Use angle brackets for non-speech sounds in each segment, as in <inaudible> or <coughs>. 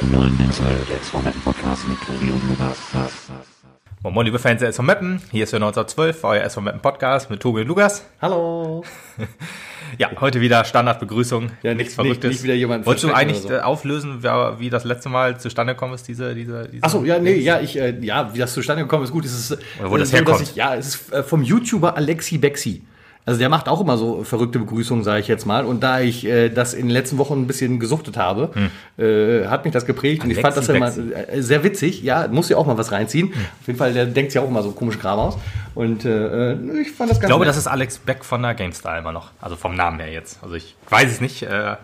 Moin, moin, liebe Fans der SV Meppen. Hier ist für 1912, euer SV Meppen Podcast mit Tobi und Lukas. Hallo. Ja, heute wieder Standardbegrüßung. Ja, nichts nicht- Verrücktes. nicht wieder jemanden Wolltest du eigentlich so. äh, auflösen, wie das letzte Mal zustande gekommen ist, diese, diese, diese Achso, ja, nee, ja, ich, äh, ja, wie das zustande gekommen ist, gut. Es ist, Oder wo äh, das so, herkommt. Ich, ja, es ist äh, vom YouTuber Alexi Bexi. Also der macht auch immer so verrückte Begrüßungen, sage ich jetzt mal. Und da ich äh, das in den letzten Wochen ein bisschen gesuchtet habe, äh, hat mich das geprägt. und ich fand das ja immer äh, sehr witzig. Ja, muss ja auch mal was reinziehen. Auf jeden Fall, der denkt ja auch immer so komische Kram aus. Und äh, äh, ich fand das ganz Ich glaube, nett. das ist Alex Beck von der GameStar immer noch. Also vom Namen her jetzt. Also ich weiß es nicht. Äh,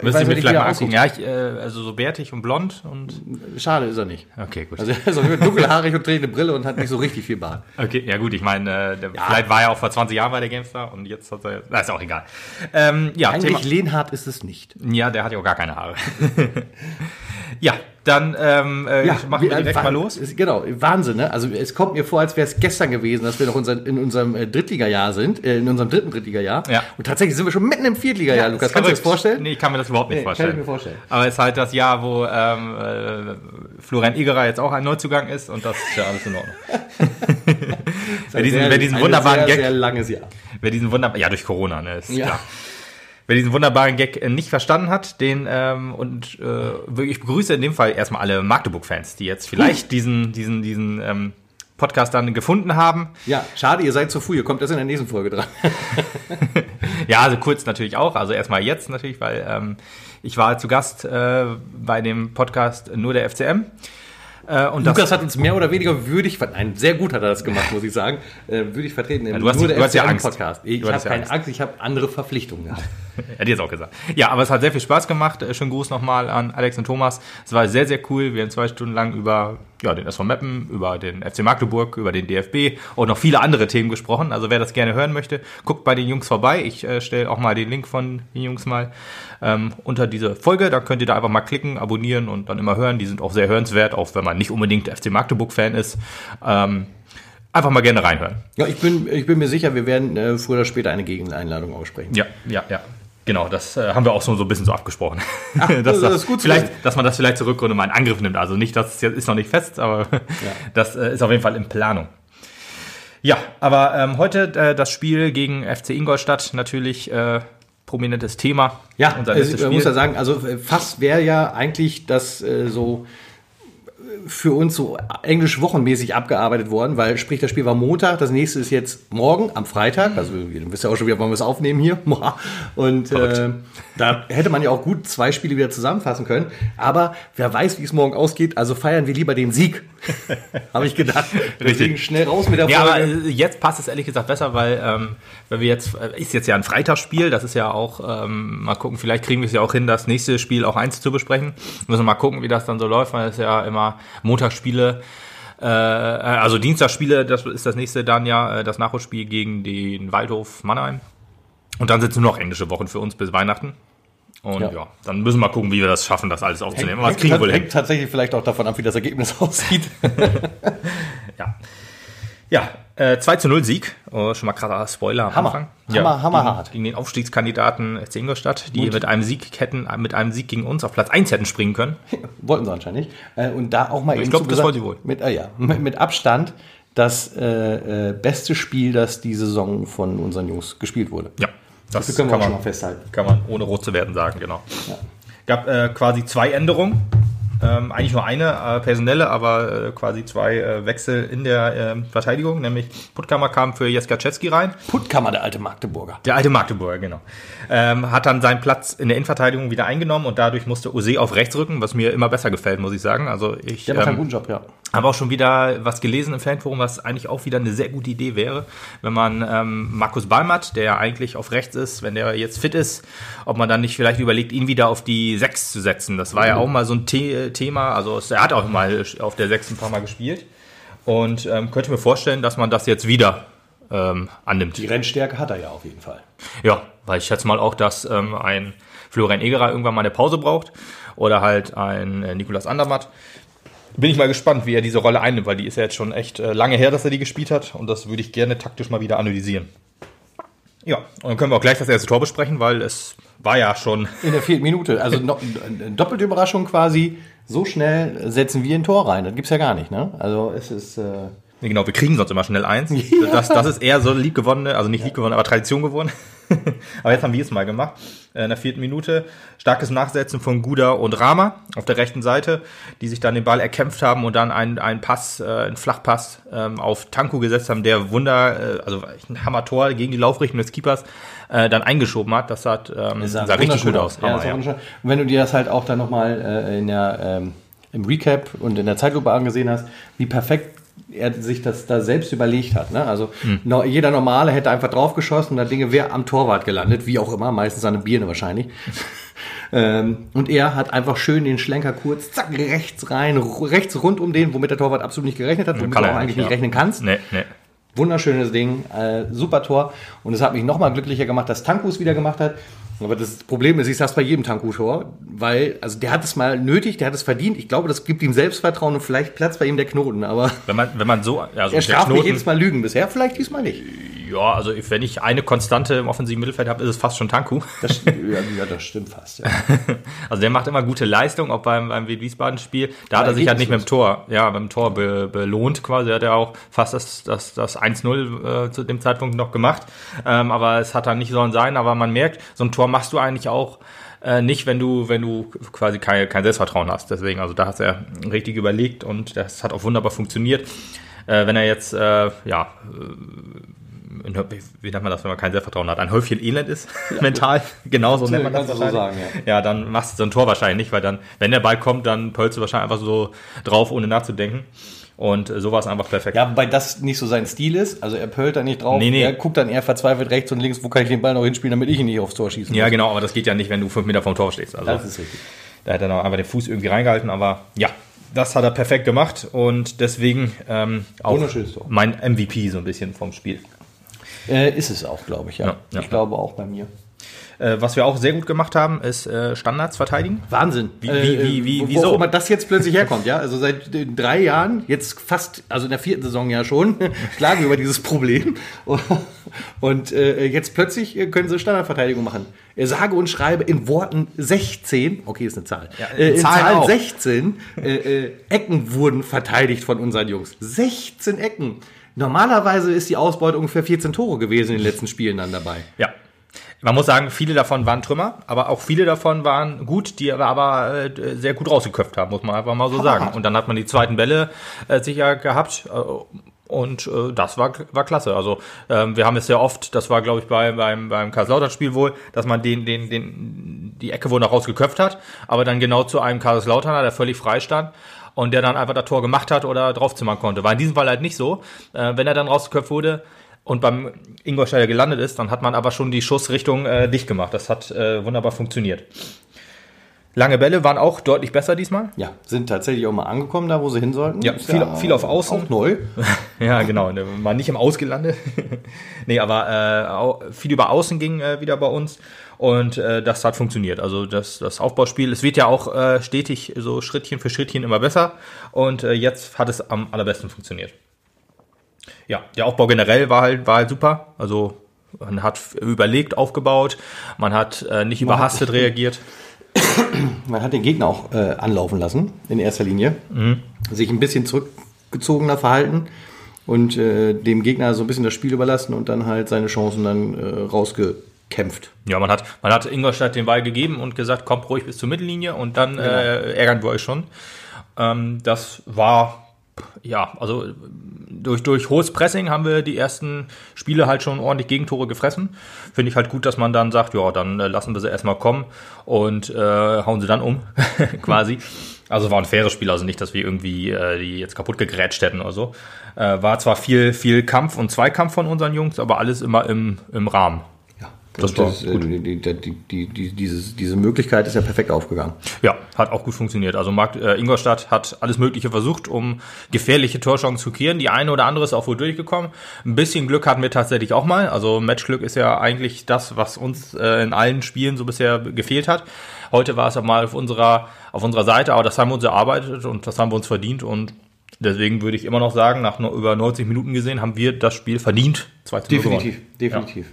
müsste ich mir vielleicht mal angucken. Ja, ich, äh, also so bärtig und blond und. Schade ist er nicht. Okay, gut. Also er ist so dunkelhaarig und trägt eine Brille und hat nicht so richtig viel Bart. Okay, ja gut, ich meine, äh, der- vielleicht war er auch vor 20 Jahren bei der GameStar und jetzt hat er. Na, ist auch egal. Ähm, ja, Eigentlich Thema, Lehnhardt ist es nicht. ja, der hat ja auch gar keine Haare. <laughs> ja, dann ähm, äh, machen wir direkt Wa- mal los. Ist, genau, Wahnsinn, ne? Also es kommt mir vor, als wäre es gestern gewesen, dass wir noch unser, in unserem äh, Drittliga-Jahr sind, äh, in unserem dritten Drittliga-Jahr. Ja. Und tatsächlich sind wir schon mitten im Viertliga-Jahr, Lukas. Ist Kannst du dir das vorstellen? Nee, ich kann mir das überhaupt nicht Nee, kann vorstellen. ich mir vorstellen. Aber es ist halt das Jahr, wo ähm, äh, Florian Egerer jetzt auch ein Neuzugang ist und das ist ja alles in Ordnung. <laughs> wer, diesen, Sehr- wer diesen wunderbaren sehr, Gag, sehr langes Jahr. wer diesen wunderbaren, ja durch Corona, ne, ist Ja. klar. Wer diesen wunderbaren Gag äh, nicht verstanden hat, den ähm, und äh, wirklich- ich begrüße in dem Fall erstmal alle Magdeburg-Fans, die jetzt vielleicht diesen diesen diesen ähm, Podcast dann gefunden haben. Ja, schade, ihr seid zu früh. Ihr kommt erst in der nächsten Folge dran. <laughs> Ja, also kurz natürlich auch. Also erstmal jetzt natürlich, weil ähm, ich war zu Gast äh, bei dem Podcast nur der FCM. Äh, und das, Lukas hat uns mehr oder weniger würdig, nein, sehr gut hat er das gemacht, muss ich sagen, <laughs> äh, würdig vertreten im du hast- nur der du hast ja Angst. Podcast. Ich habe ja keine Angst. Angst, ich habe andere Verpflichtungen gehabt. <laughs> er hat jetzt auch gesagt. Ja, aber es hat sehr viel Spaß gemacht. Äh, Schönen Gruß nochmal an Alex und Thomas. Es war sehr, sehr cool. Wir haben zwei Stunden lang über ja, den SV Meppen, über den FC Magdeburg, über den DFB und noch viele andere Themen gesprochen. Also wer das gerne hören möchte, guckt bei den Jungs vorbei. Ich äh, stelle auch mal den Link von den Jungs mal ähm, unter diese Folge. Da könnt ihr da einfach mal klicken, abonnieren und dann immer hören. Die sind auch sehr hörenswert, auch wenn man nicht unbedingt FC Magdeburg-Fan ist. Ähm, einfach mal gerne reinhören. Ja, ich bin, ich bin mir sicher, wir werden äh, früher oder später eine Gegeneinladung aussprechen. Ja, ja, ja. Genau, das äh, haben wir auch so, so ein bisschen so abgesprochen. <laughs> das ist gut vielleicht, dass man das vielleicht zur Rückrunde mal in Angriff nimmt. Also nicht, dass es jetzt ist noch nicht fest, aber <laughs> das äh, ist auf jeden Fall in Planung. Ja, aber ähm, heute äh, das Spiel gegen FC Ingolstadt natürlich äh, prominentes Thema. Ja, also, letztes man muss ja sagen, also äh, fast wäre ja eigentlich das äh, so für uns so englisch wochenmäßig abgearbeitet worden, weil sprich, das Spiel war Montag, das nächste ist jetzt morgen am Freitag, also ihr wisst ja auch schon wieder, wann wir es aufnehmen hier. <laughs> Und äh, da hätte man ja auch gut zwei Spiele wieder zusammenfassen können. Aber wer weiß, wie es morgen ausgeht, also feiern wir lieber den Sieg. <laughs> Habe ich gedacht. Deswegen schnell raus mit der Ja, aber Folge. äh, jetzt passt es ehrlich gesagt besser, weil ähm, wenn wir jetzt äh, ist jetzt ja ein Freitagsspiel, das ist ja auch ähm, mal gucken, vielleicht kriegen wir es ja auch hin, das nächste Spiel auch eins zu besprechen. Müssen wir mal gucken, wie das dann so läuft, weil es ja immer Montagsspiele äh, also Dienstagsspiele, das ist das nächste dann ja äh, das Nachholspiel gegen den Waldhof Mannheim. Und dann sind es nur noch englische Wochen für uns bis Weihnachten. Und ja. Ja. dann müssen wir mal gucken, wie wir das schaffen, das alles aufzunehmen. Aber das hängt, kriegen wir hängt tatsächlich vielleicht auch davon ab, wie das Ergebnis <laughs> aussieht. <laughs> Ja. Ja, äh, 2 zu 0 Sieg. Oh, schon mal krasser Spoiler am Hammer. Anfang. Hammer, ja, hammerhart. Gegen, gegen den Aufstiegskandidaten FC Ingolstadt, die mit einem Sieg hätten, mit einem Sieg gegen uns auf Platz 1 hätten springen können. <laughs> Wollten sie anscheinend nicht. Äh, und da auch mal eben glaub, zu das wollen sie wohl. Mit, äh, ja, <laughs> mit, mit Abstand das äh, äh, beste Spiel, das die Saison von unseren Jungs gespielt wurde. Ja, das Das können wir kann auch schon man, mal festhalten. kann man ohne rot zu werden sagen, genau. Gab äh, quasi zwei Änderungen. Ähm, eigentlich nur eine äh, personelle, aber äh, quasi zwei äh, Wechsel in der ähm, Verteidigung, nämlich Puttkammer kam für Jeskaczewski rein. Puttkammer, der alte Magdeburger. Der alte Magdeburger, genau. Ähm, hat dann seinen Platz in der Innenverteidigung wieder eingenommen und dadurch musste Ose auf rechts rücken, was mir immer besser gefällt, muss ich sagen. Also ich Der macht einen ähm, guten Job, ja. habe auch schon wieder was gelesen im Fanforum, was eigentlich auch wieder eine sehr gute Idee wäre, wenn man ähm, Markus Balmert, der ja eigentlich auf rechts ist, wenn der jetzt fit ist, ob man dann nicht vielleicht überlegt, ihn wieder auf die 6 zu setzen. Das war ja auch mal so ein The Thema. Also er hat auch mal auf der 6 ein paar Mal gespielt. Und ähm, könnte mir vorstellen, dass man das jetzt wieder ähm, annimmt. Die Rennstärke hat er ja auf jeden Fall. Ja, weil ich schätze mal auch, dass ähm, ein Florian Egerer irgendwann mal eine Pause braucht oder halt ein äh, Nikolas Andermatt. Bin ich mal gespannt, wie er diese Rolle einnimmt, weil die ist ja jetzt schon echt äh, lange her, dass er die gespielt hat und das würde ich gerne taktisch mal wieder analysieren. Ja, und dann können wir auch gleich das erste Tor besprechen, weil es war ja schon In der vierten Minute. Also <laughs> eine doppelte Überraschung quasi. So schnell setzen wir ein Tor rein. Das gibt's ja gar nicht, ne? Also es ist. Äh Nee, genau, wir kriegen sonst immer schnell eins. <laughs> Das, das ist eher so lieb gewonnene, also nicht lieb gewonnen, aber Tradition geworden. <laughs> aber jetzt haben wir es mal gemacht. Äh, In der vierten Minute starkes Nachsetzen von Guda und Rama auf der rechten Seite, die sich dann den Ball erkämpft haben und dann einen, einen Pass, äh, einen Flachpass ähm, auf Tanku gesetzt haben, der Wunder, äh, also ein Hammer-Tor gegen die Laufrichtung des Keepers äh, dann eingeschoben hat. Das hat, ähm, sah, richtig wunderschön gut aus. Ja, Hammer, sah ja. wunderschön. Und wenn du dir das halt auch dann nochmal äh, in der, ähm, im Recap und in der Zeitlupe angesehen hast, wie perfekt er sich das da selbst überlegt hat. Ne? Also Hm. no, jeder Normale hätte einfach draufgeschossen und das Ding wäre am Torwart gelandet, wie auch immer, meistens an eine Birne wahrscheinlich. <laughs> ähm, und er hat einfach schön den Schlenker kurz, zack, rechts rein, rechts rund um den, womit der Torwart absolut nicht gerechnet hat, womit du auch eigentlich nicht, nicht ja. rechnen kannst. Nee, nee. Wunderschönes Ding, äh, super Tor. Und es hat mich nochmal glücklicher gemacht, dass Tankus wieder gemacht hat. Aber das Problem ist, ich sag's bei jedem Tanku-Tor, weil, also der hat es mal nötig, der hat es verdient. Ich glaube, das gibt ihm Selbstvertrauen und vielleicht platzt bei ihm der Knoten. Aber Wenn man, wenn man so, also er straft mich Knoten- jedes Mal Lügen bisher, vielleicht diesmal nicht. ja, also wenn ich eine Konstante im offensiven Mittelfeld habe, ist es fast schon Tanku. Das, <laughs> ja, ja, das stimmt fast. Ja. <laughs> Also der macht immer gute Leistung, auch beim, beim Wiesbaden-Spiel. Da hat er sich halt nicht mit dem Tor, ja, mit dem Tor be, belohnt quasi. Hat er auch fast das, das, das 1-0 äh, zu dem Zeitpunkt noch gemacht. Ähm, aber es hat dann nicht sollen sein. Aber man merkt, so ein Tor machst du eigentlich auch äh, nicht, wenn du, wenn du quasi kein, kein Selbstvertrauen hast. Deswegen, also da hat er richtig überlegt und das hat auch wunderbar funktioniert. Äh, wenn er jetzt, äh, ja, äh, wie nennt man das, wenn man kein Selbstvertrauen hat? Ein Häufchen Elend ist, <laughs> mental. Genauso nennt man das so sagen, ja. dann machst du so ein Tor wahrscheinlich nicht, weil dann, wenn der Ball kommt, dann pölst du wahrscheinlich einfach so drauf, ohne nachzudenken. Und so war es einfach perfekt. ja, wobei das nicht so sein Stil ist. Also er pölt da nicht drauf. Nee, nee. Er guckt dann eher verzweifelt rechts und links, wo kann ich den Ball noch hinspielen, damit ich ihn nicht aufs Tor schießen Ja, muss. genau, aber das geht ja nicht, wenn du fünf Meter vom Tor stehst. Also, Das ist richtig. da hat er noch einfach den Fuß irgendwie reingehalten, aber ja, das hat er perfekt gemacht und deswegen ähm, auch mein MVP so ein bisschen vom Spiel. Äh, ist es auch, glaube ich, ja. Ja, ja. Ich glaube auch bei mir. Äh, was wir auch sehr gut gemacht haben, ist äh, Standards verteidigen. Wahnsinn. Wie- wie- wie- wie- wo- wieso? Wo man das jetzt plötzlich herkommt, ja. Also seit äh, drei Jahren, jetzt fast, also in der vierten Saison ja schon, <laughs> schlagen wir über dieses Problem. <laughs> Und äh, jetzt plötzlich äh, können sie Standardverteidigung machen. Er sage und schreibe in Worten 16, okay, ist eine Zahl, Ja, äh, in Zahlen Zahl auch. 16 äh, äh, Ecken wurden verteidigt von unseren Jungs. 16 Ecken. Normalerweise ist die Ausbeute ungefähr 14 Tore gewesen in den letzten Spielen dann dabei. Ja. Man muss sagen, viele davon waren Trümmer, aber auch viele davon waren gut, die aber, äh, sehr gut rausgeköpft haben, muss man einfach mal so sagen. Und dann hat man die zweiten Bälle äh, sicher gehabt. Äh, und äh, das war, war klasse. Also ähm, wir haben es sehr oft, das war glaube ich bei, beim, beim Kaiserslautern-Spiel wohl, dass man den, den, den, die Ecke wohl noch rausgeköpft hat, aber dann genau zu einem Kaiserslauterner, der völlig frei stand und der dann einfach das Tor gemacht hat oder draufzimmern konnte. War in diesem Fall halt nicht so. Äh, wenn er dann rausgeköpft wurde, und beim Ingolstädter gelandet ist, dann hat man aber schon die Schussrichtung äh, dicht gemacht. Das hat äh, wunderbar funktioniert. Lange Bälle waren auch deutlich besser diesmal. Ja, sind tatsächlich auch mal angekommen, da wo sie hin sollten. Ja, viel- viel auf Außen. Auch neu. <laughs> Ja, genau. Mal nicht im Ausgelandet. <laughs> nee, aber äh, viel über Außen ging äh, wieder bei uns. Und äh, das hat funktioniert. Also das, das Aufbauspiel, es wird ja auch äh, stetig so Schrittchen für Schrittchen immer besser. Und äh, jetzt hat es am allerbesten funktioniert. Ja, der Aufbau generell war halt, war halt super. Also man hat überlegt aufgebaut, man hat äh, nicht überhastet reagiert. <coughs> Man hat den Gegner auch äh, anlaufen lassen, in erster Linie. Sich ein bisschen zurückgezogener verhalten und äh, dem Gegner so ein bisschen das Spiel überlassen und dann halt seine Chancen dann äh, rausgekämpft. Ja, man hat, man hat Ingolstadt den Ball gegeben und gesagt, kommt ruhig bis zur Mittellinie und dann äh, ärgern wir euch schon. Ähm, das war, ja, also durch, durch hohes Pressing haben wir die ersten Spiele halt schon ordentlich Gegentore gefressen. Finde ich halt gut, dass man dann sagt, ja, dann äh, lassen wir sie erstmal kommen und äh, hauen sie dann um, <laughs> quasi. Also war ein faires Spiel, also nicht, dass wir irgendwie äh, die jetzt kaputt gegrätscht hätten oder so. Äh, war zwar viel, viel Kampf und Zweikampf von unseren Jungs, aber alles immer im, im Rahmen. Ja, Das war das, äh, die, die, die, die, die, dieses, diese Möglichkeit ist ja perfekt aufgegangen. Ja, hat auch gut funktioniert. Also Markt, äh, Ingolstadt hat alles Mögliche versucht, um gefährliche Torchancen zu kreieren. Die eine oder andere ist auch wohl durchgekommen. Ein bisschen Glück hatten wir tatsächlich auch mal. Also Matchglück ist ja eigentlich das, was uns äh, in allen Spielen so bisher gefehlt hat. Heute war es aber mal auf unserer, auf unserer Seite, aber das haben wir uns erarbeitet und das haben wir uns verdient und deswegen würde ich immer noch sagen, nach no, über 90 Minuten gesehen, haben wir das Spiel verdient. 2 zu 0 gewonnen. definitiv.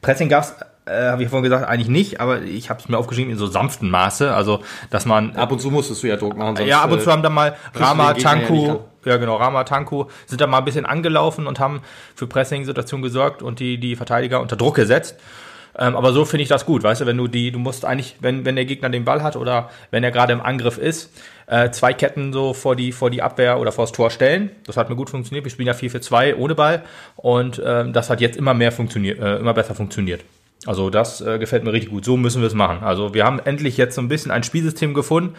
Pressing gab es äh, habe ich vorhin gesagt, eigentlich nicht, aber ich habe es mir aufgeschrieben in so sanften Maße, also dass man Ab und zu musstest du ja Druck machen. Sonst, ja, ab und zu äh, haben dann mal Rama, ja Tanku, an. ja, genau, Rama, Tanku sind da mal ein bisschen angelaufen und haben für Pressing-Situationen gesorgt und die, die Verteidiger unter Druck gesetzt. Ähm, aber so finde ich das gut, weißt du, wenn du die, du musst eigentlich, wenn, wenn der Gegner den Ball hat oder wenn er gerade im Angriff ist, äh, zwei Ketten so vor die, vor die Abwehr oder vor das Tor stellen. Das hat mir gut funktioniert. Wir spielen ja 4 für 2 ohne Ball und ähm, das hat jetzt immer mehr funktioniert, äh, immer besser funktioniert. Also das äh, gefällt mir richtig gut. So müssen wir es machen. Also wir haben endlich jetzt so ein bisschen ein Spielsystem gefunden,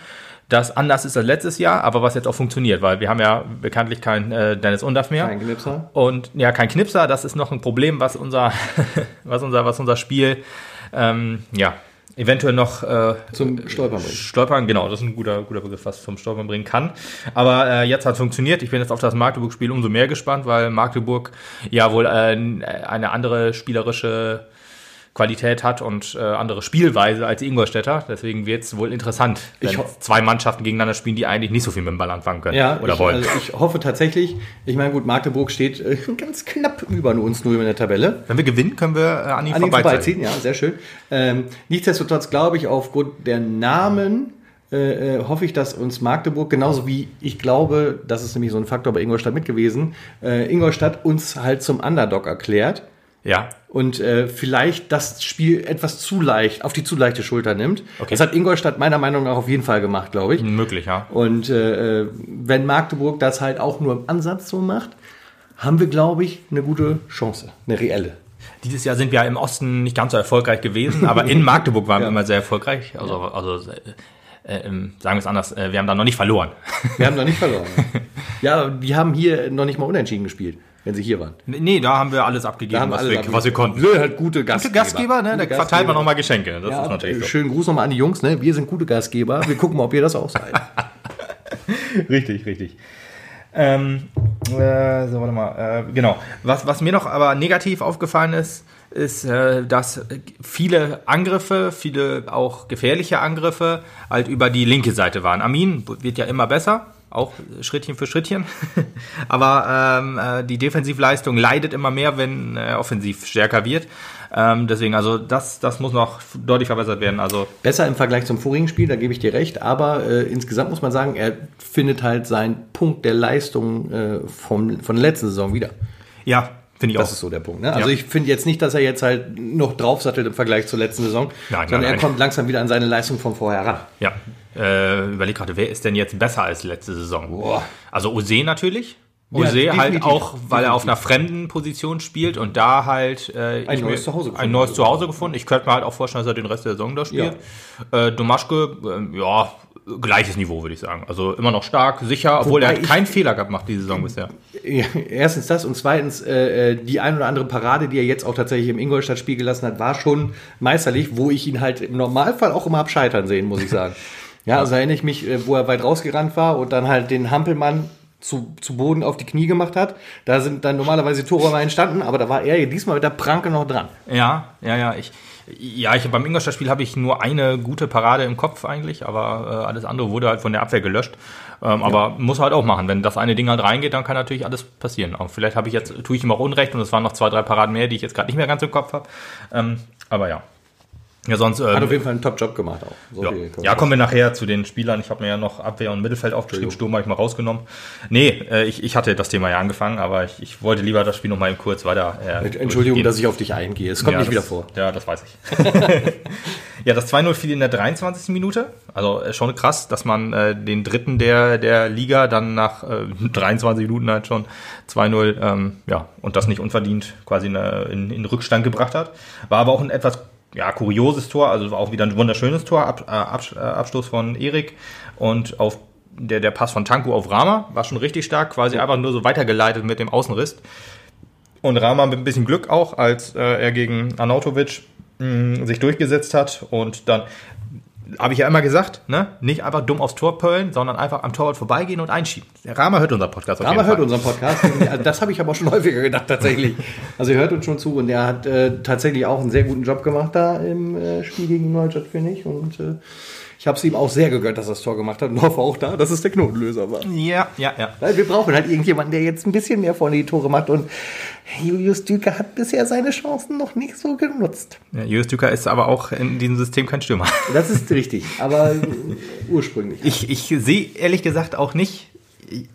das anders ist als letztes Jahr, aber was jetzt auch funktioniert, weil wir haben ja bekanntlich keinen äh, Dennis Undaff mehr. Kein Knipser. Und ja, kein Knipser, das ist noch ein Problem, was unser, <laughs> was unser, was unser Spiel ähm, ja, eventuell noch äh, Zum Stolpern bringen. Stolpern, genau, das ist ein guter, guter Begriff, was zum Stolpern bringen kann. Aber äh, jetzt hat es funktioniert. Ich bin jetzt auf das Magdeburg-Spiel umso mehr gespannt, weil Magdeburg ja wohl äh, eine andere spielerische Qualität hat und äh, andere Spielweise als die Ingolstädter. Deswegen wird es wohl interessant, wenn zwei Mannschaften gegeneinander spielen, die eigentlich nicht so viel mit dem Ball anfangen können Ja, oder ich, wollen. Also ich hoffe tatsächlich, ich meine, gut, Magdeburg steht äh, <laughs> ganz knapp über uns nur in der Tabelle. wenn wir gewinnen, können wir äh, an ihnen An ihm vorbeiziehen. vorbeiziehen, ja, sehr schön. Ähm, nichtsdestotrotz glaube ich, aufgrund der Namen äh, äh, hoffe ich, dass uns Magdeburg, genauso wie ich glaube, das ist nämlich so ein Faktor bei Ingolstadt mit gewesen, äh, Ingolstadt uns halt zum Underdog erklärt Ja, und äh, vielleicht das Spiel etwas zu leicht, auf die zu leichte Schulter nimmt. Okay. Das hat Ingolstadt meiner Meinung nach auf jeden Fall gemacht, glaube ich. möglich, ja. Und äh, äh, wenn Magdeburg das halt auch nur im Ansatz so macht, haben wir, glaube ich, eine gute Chance, eine reelle. Dieses Jahr sind wir ja im Osten nicht ganz so erfolgreich gewesen, aber in <laughs> Magdeburg waren Ja. wir immer sehr erfolgreich. Also, also äh, äh, ähm, sagen wir es anders, äh, wir haben da noch nicht verloren. Wir haben noch nicht verloren. <laughs> ja, die haben hier noch nicht mal unentschieden gespielt, wenn sie hier waren. nee, da haben wir alles abgegeben, haben was, alle wir, abgegeben. was wir konnten. Wir sind halt gute Gastgeber. Gute Gastgeber, ne? Da Gute verteilt man nochmal Geschenke. Das Ja, ist natürlich so. Schönen Gruß nochmal an die Jungs, ne? Wir sind gute Gastgeber. Wir gucken mal, ob ihr das auch seid. <laughs> Richtig, richtig. Ähm, äh, so, warte mal. Äh, genau. Was, was mir noch aber negativ aufgefallen ist, ist, äh, dass viele Angriffe, viele auch gefährliche Angriffe halt über die linke Seite waren. Amin wird ja immer besser, auch Schrittchen für Schrittchen. <laughs> aber ähm, äh, die Defensivleistung leidet immer mehr, wenn er offensiv stärker wird. Ähm, deswegen, also das, das muss noch deutlich verbessert werden. Also Besser im Vergleich zum vorigen Spiel, da gebe ich dir recht. Aber äh, insgesamt muss man sagen, er findet halt seinen Punkt der Leistung äh, vom, von der letzten Saison wieder. ja, finde ich Das auch. ist so der Punkt. Ne? Also Ja. ich finde jetzt nicht, dass er jetzt halt noch draufsattelt im Vergleich zur letzten Saison, Nein, sondern nein, er nein. kommt langsam wieder an seine Leistung von vorher ran. Ja. Äh, überleg gerade, wer ist denn jetzt besser als letzte Saison? Boah. Also Ose natürlich. Ja, Ose halt definitiv. auch, weil er auf einer Definitiv. fremden Position spielt und da halt äh, Ein neues Zuhause ein gefunden. neues Zuhause gefunden. Ich könnte mir halt auch vorstellen, dass er den Rest der Saison da spielt. Äh, Domaschke, äh, ja, gleiches Niveau, würde ich sagen. Also immer noch stark, sicher, obwohl er Wobei ich- keinen Fehler gemacht diese Saison bisher. Ja, erstens das und zweitens äh, äh, die ein oder andere Parade, die er jetzt auch tatsächlich im Ingolstadt-Spiel gelassen hat, war schon meisterlich, wo ich ihn halt im Normalfall auch immer hab scheitern sehen, muss ich sagen. <laughs> Ja, also erinnere ich mich, äh, wo er weit rausgerannt war und dann halt den Hampelmann zu, zu Boden auf die Knie gemacht hat. Da sind dann normalerweise mal entstanden, aber da war er diesmal mit der Pranke noch dran. Ja, ja, ja. Ich, ja, ich, beim Ingolstadt-Spiel habe ich nur eine gute Parade im Kopf eigentlich, aber äh, alles andere wurde halt von der Abwehr gelöscht. Ähm, Aber muss halt auch machen. Wenn das eine Ding halt reingeht, dann kann natürlich alles passieren. Auch vielleicht habe ich jetzt, tue ich ihm auch Unrecht und es waren noch zwei, drei Paraden mehr, die ich jetzt gerade nicht mehr ganz im Kopf habe. Ähm, aber ja. Ja, sonst. Hat Ähm, auf jeden Fall einen Top-Job gemacht auch. So ja. ja, kommen wir nachher zu den Spielern. Ich habe mir ja noch Abwehr und Mittelfeld aufgeschrieben. Sturm habe ich mal rausgenommen. Nee, äh, ich, ich hatte das Thema ja angefangen, aber ich, ich wollte lieber das Spiel noch mal kurz weiter. Äh, Entschuldigung, durchgehen. dass ich auf dich eingehe. Es kommt Ja, nicht das, wieder vor. Ja, das weiß ich. <laughs> ja, das 2-0 fiel in der 23. Minute. Also äh, schon krass, dass man äh, den dritten der, der Liga dann nach äh, <laughs> 23 Minuten halt schon 2-0, ähm, ja, und das nicht unverdient quasi in, äh, in, in Rückstand gebracht hat. War aber auch ein etwas ja, kurioses Tor, also auch wieder ein wunderschönes Tor, Ab, äh, Abs- äh, Abstoß von Erik und auf der, der Pass von Tanku auf Rama war schon richtig stark, quasi einfach nur so weitergeleitet mit dem Außenriss. Und Rama mit ein bisschen Glück auch, als äh, er gegen Arnautovic mh, sich durchgesetzt hat und dann habe ich ja immer gesagt, ne? nicht einfach dumm aufs Tor pöllen, sondern einfach am Torwart vorbeigehen und einschieben. Der Rama hört unseren Podcast Rama hört unseren Podcast. <laughs> Also das habe ich aber schon häufiger gedacht, tatsächlich. Also er hört uns schon zu und er hat äh, tatsächlich auch einen sehr guten Job gemacht da im äh, Spiel gegen Neustadt, finde ich. Und äh, ich habe es ihm auch sehr gegönnt, dass er das Tor gemacht hat und hoffe auch da, dass es der Knotenlöser war. Ja, ja, ja. Weil wir brauchen halt irgendjemanden, der jetzt ein bisschen mehr vorne die Tore macht. Und Julius Düker hat bisher seine Chancen noch nicht so genutzt. ja Julius Düker ist aber auch in diesem System kein Stürmer. Das ist richtig, aber <laughs> ursprünglich. Ich, ich sehe ehrlich gesagt auch nicht,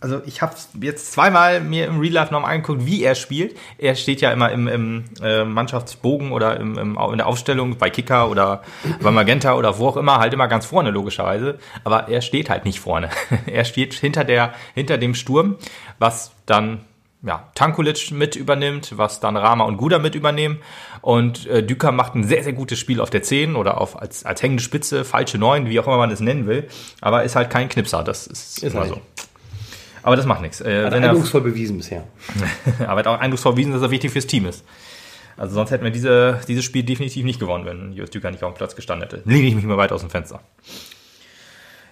also ich habe jetzt zweimal mir im Real Life nochmal angeguckt, wie er spielt. Er steht ja immer im, im äh, Mannschaftsbogen oder im, im, in der Aufstellung bei Kicker oder bei Magenta oder wo auch immer, halt immer ganz vorne logischerweise. Aber er steht halt nicht vorne. <laughs> er steht hinter, der, hinter dem Sturm, was dann ja, Tankulic mit übernimmt, was dann Rama und Guda mit übernehmen. Und äh, Düker macht ein sehr, sehr gutes Spiel auf der 10 oder auf, als, als hängende Spitze, falsche 9, wie auch immer man es nennen will. Aber ist halt kein Knipser, das ist, Ist immer er so. Aber das macht nichts. Äh, er, eindrucksvoll bewiesen bisher. <laughs> aber hat auch eindrucksvoll bewiesen, dass er wichtig fürs Team ist. Also sonst hätten wir diese, dieses Spiel definitiv nicht gewonnen, wenn Jürgen Düker nicht auf dem Platz gestanden hätte. Lehne ich mich mal weit aus dem Fenster.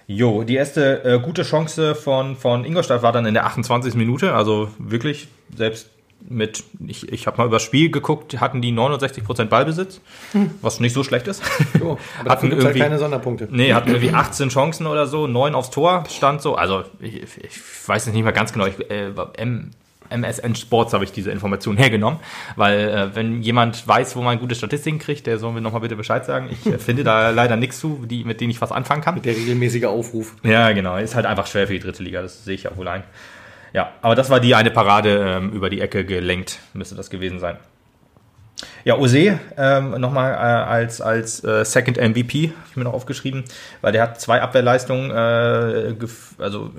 Jo, die erste äh, gute Chance von, von Ingolstadt war dann in der 28. Minute. Also wirklich, selbst mit, ich, ich habe mal übers Spiel geguckt, hatten die 69% Ballbesitz, was nicht so schlecht ist. <laughs> So, aber Hatten halt irgendwie- keine Sonderpunkte. Nee, hatten irgendwie 18 Chancen oder so, 9 aufs Tor stand so. Also ich, ich weiß es nicht mehr ganz genau. Ich, äh, M, MSN Sports habe ich diese Information hergenommen, weil äh, wenn jemand weiß, wo man gute Statistiken kriegt, der soll mir nochmal bitte Bescheid sagen. Ich äh, finde da leider nichts zu, die, mit denen ich was anfangen kann. Der regelmäßige Aufruf. Ja, genau. Ist halt einfach schwer für die dritte Liga, das sehe ich ja wohl ein. Ja, aber das war die eine Parade ähm, über die Ecke gelenkt, müsste das gewesen sein. Ja, Ose ähm, nochmal äh, als, als äh, Second MVP, habe ich mir noch aufgeschrieben, weil der hat zwei Abwehrleistungen äh, also,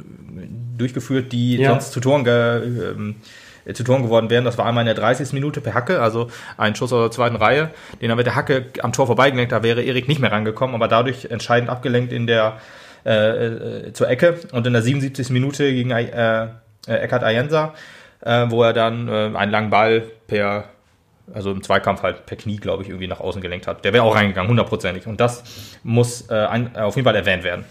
durchgeführt, die Ja. sonst zu Toren, ähm, äh, zu Toren geworden wären. Das war einmal in der 30. Minute per Hacke, also ein Schuss aus der zweiten Reihe. Den haben wir der Hacke am Tor vorbeigelenkt, da wäre Erik nicht mehr rangekommen, aber dadurch entscheidend abgelenkt in der äh, äh, zur Ecke. Und in der 77. Minute gegen äh, äh, Eckhard Ayensa, äh, wo er dann äh, einen langen Ball per also im Zweikampf halt per Knie, glaube ich, irgendwie nach außen gelenkt hat. Der wäre auch reingegangen, hundertprozentig. Und das muss äh, ein, äh, auf jeden Fall erwähnt werden.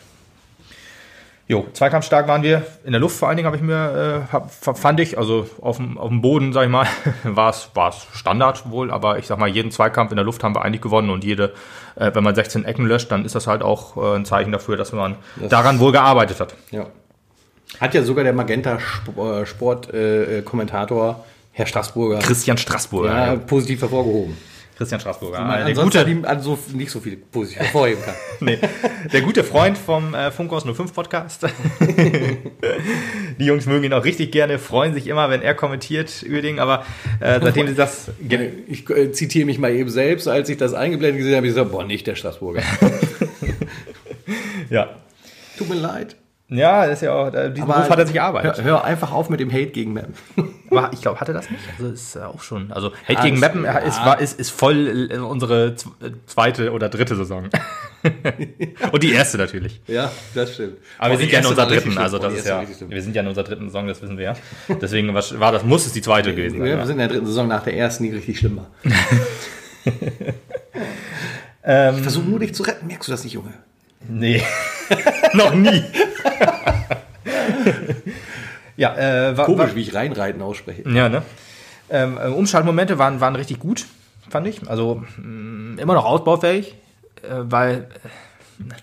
Jo, zweikampfstark waren wir. In der Luft vor allen Dingen habe ich mir, äh, hab, fand ich, also auf dem, auf dem Boden, sag ich mal, <laughs> war es war es Standard wohl, aber ich sag mal, jeden Zweikampf in der Luft haben wir eigentlich gewonnen und jede, äh, wenn man 16 Ecken löscht, dann ist das halt auch äh, ein Zeichen dafür, dass man Das- daran wohl gearbeitet hat. Ja. Hat ja sogar der Magenta Sport, Sport äh, Kommentator Herr Straßburger Christian Straßburger. ja, positiv hervorgehoben. Christian Straßburger. Man äh, der ansonsten gute, ihm also nicht so viel positiv hervorheben kann. <laughs> nee, der gute Freund vom äh, Funkhaus 05 Podcast. <laughs> Die Jungs mögen ihn auch richtig gerne, freuen sich immer, wenn er kommentiert, Uerding, aber äh, seitdem sie das. Ich äh, zitiere mich mal eben selbst, als ich das eingeblendet gesehen habe, ich gesagt, boah, nicht der Straßburger. <laughs> Ja. Tut mir leid. Ja, das ist ja auch, äh, diesen Beruf hat er sich erarbeitet. Hör, hör einfach auf mit dem Hate gegen Mem. <laughs> Aber ich glaube, hatte das nicht? Also ist äh, auch schon. Also Hate Ah, gegen das- Mappen ist, ja. war, ist, ist voll äh, unsere zweite oder dritte Saison. <laughs> Und die erste natürlich. Ja, das stimmt. Aber wir sind ja in unserer dritten, also das ist ja, wir sind ja in unserer dritten Saison, das wissen wir ja. Deswegen was- war das, muss es die zweite gewesen sein. Ja, Ja. wir sind in der dritten Saison nach der ersten, die richtig schlimm war. <laughs> Ich versuche nur dich zu retten, merkst du das nicht, Junge? Nee, <laughs> noch nie. <laughs> ja, äh, war, Komisch, war, wie ich reinreiten ausspreche. ja, ne? Ähm, äh, Umschaltmomente waren, waren richtig gut, fand ich. Also mh, immer noch ausbaufähig, äh, weil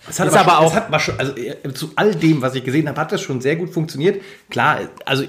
Es hat Ist aber schon- auch- hat schon, also zu all dem, was ich gesehen habe, hat das schon sehr gut funktioniert. Klar, also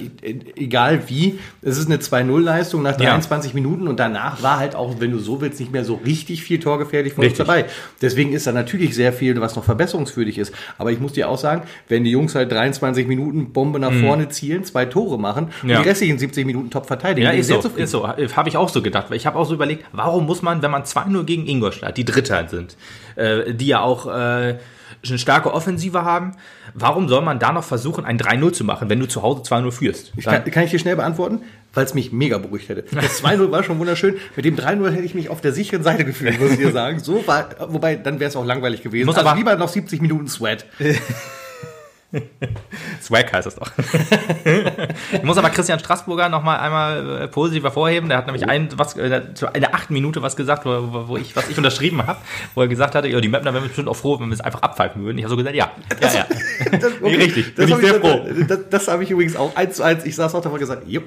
egal wie, es ist eine 2-0-Leistung nach Ja. 23 Minuten und danach war halt auch, wenn du so willst, nicht mehr so richtig viel torgefährlich von uns Richtig. dabei. Deswegen ist da natürlich sehr viel, was noch verbesserungswürdig ist. Aber ich muss dir auch sagen, wenn die Jungs halt 23 Minuten Bombe nach vorne zielen, zwei Tore machen und Mhm. Ja. die restlichen 70 Minuten top verteidigen, Ja, ist so, zufrieden. ist so. Habe ich auch so gedacht. Weil ich habe auch so überlegt, warum muss man, wenn man 2-0 gegen Ingolstadt, die Dritter sind, äh, die ja auch äh, eine starke Offensive haben, warum soll man da noch versuchen, ein 3-0 zu machen, wenn du zu Hause 2-0 führst? Ich kann, kann ich dir schnell beantworten? Weil es mich mega beruhigt hätte. Das 2-0 war schon wunderschön. Mit dem 3-0 hätte ich mich auf der sicheren Seite gefühlt, muss ich dir sagen. So war, wobei, dann wäre es auch langweilig gewesen. Muss also aber- lieber noch 70 Minuten Sweat. <laughs> Swag heißt das doch. <laughs> ich muss aber Christian Straßburger noch mal einmal äh, positiv hervorheben. Der hat nämlich ein, was, äh, zu einer achten Minute was gesagt, wo, wo- ich, was ich unterschrieben habe, wo er gesagt hatte, ja, die Mapner wären bestimmt auch froh, wenn wir es einfach abpfeifen würden. Ich habe so gesagt, ja, ja, ja. <laughs> Das, Nee, richtig. Bin Das ich habe sehr ich, froh. das, das habe ich übrigens auch eins zu eins. Ich saß auch davor gesagt, jupp.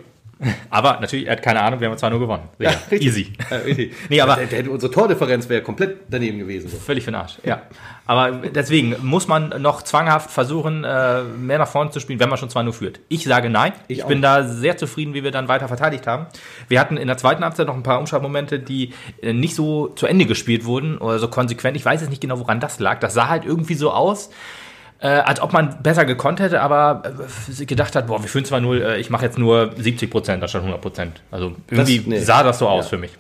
Aber natürlich, er hat keine Ahnung, wir haben zwar nur gewonnen. Sicher. richtig. Easy. Äh, richtig. <laughs> Nee, aber- der, der, unsere Tordifferenz wäre komplett daneben gewesen. So. Völlig für den Arsch, ja. Aber deswegen muss man noch zwanghaft versuchen, äh, mehr nach vorne zu spielen, wenn man schon 2-0 führt. Ich sage nein. Ich, Ich bin da sehr zufrieden, wie wir dann weiter verteidigt haben. Wir hatten in der zweiten Halbzeit noch ein paar Umschaltmomente, die äh, nicht so zu Ende gespielt wurden oder so konsequent. Ich weiß jetzt nicht genau, woran das lag. Das sah halt irgendwie so aus, äh, als ob man besser gekonnt hätte, aber äh, gedacht hat, boah, wir führen 2-0, äh, ich mache jetzt nur 70 Prozent anstatt 100 Prozent. Also irgendwie nee. sah das so aus Ja. für mich.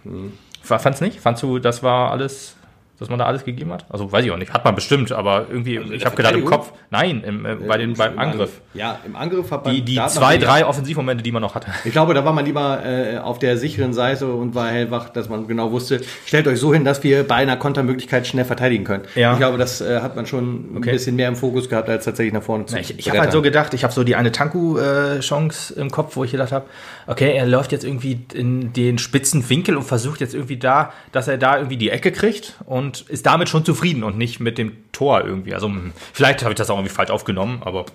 Fa- Fand's nicht? Fandst du, das war alles, dass man da alles gegeben hat? Also weiß ich auch nicht. Hat man bestimmt, aber irgendwie, ich Also der habe gedacht im? Kopf, nein, im, äh, bei den, beim Angriff. Ja, im Angriff hat man. Die, die zwei, drei Offensivmomente, die man noch hatte. Ich glaube, da war man lieber äh, auf der sicheren Seite und war hellwach, dass man genau wusste, stellt euch so hin, dass wir bei einer Kontermöglichkeit schnell verteidigen können. Ja. Ich glaube, das äh, hat man schon ein Okay. bisschen mehr im Fokus gehabt, als tatsächlich nach vorne zu Ich, ich habe halt so gedacht, ich habe so die eine Tanku-Chance im Kopf, wo ich gedacht habe, okay, er läuft jetzt irgendwie in den spitzen Winkel und versucht jetzt irgendwie da, dass er da irgendwie die Ecke kriegt und ist damit schon zufrieden und nicht mit dem Tor irgendwie. Also hm, vielleicht habe ich das auch irgendwie falsch aufgenommen, aber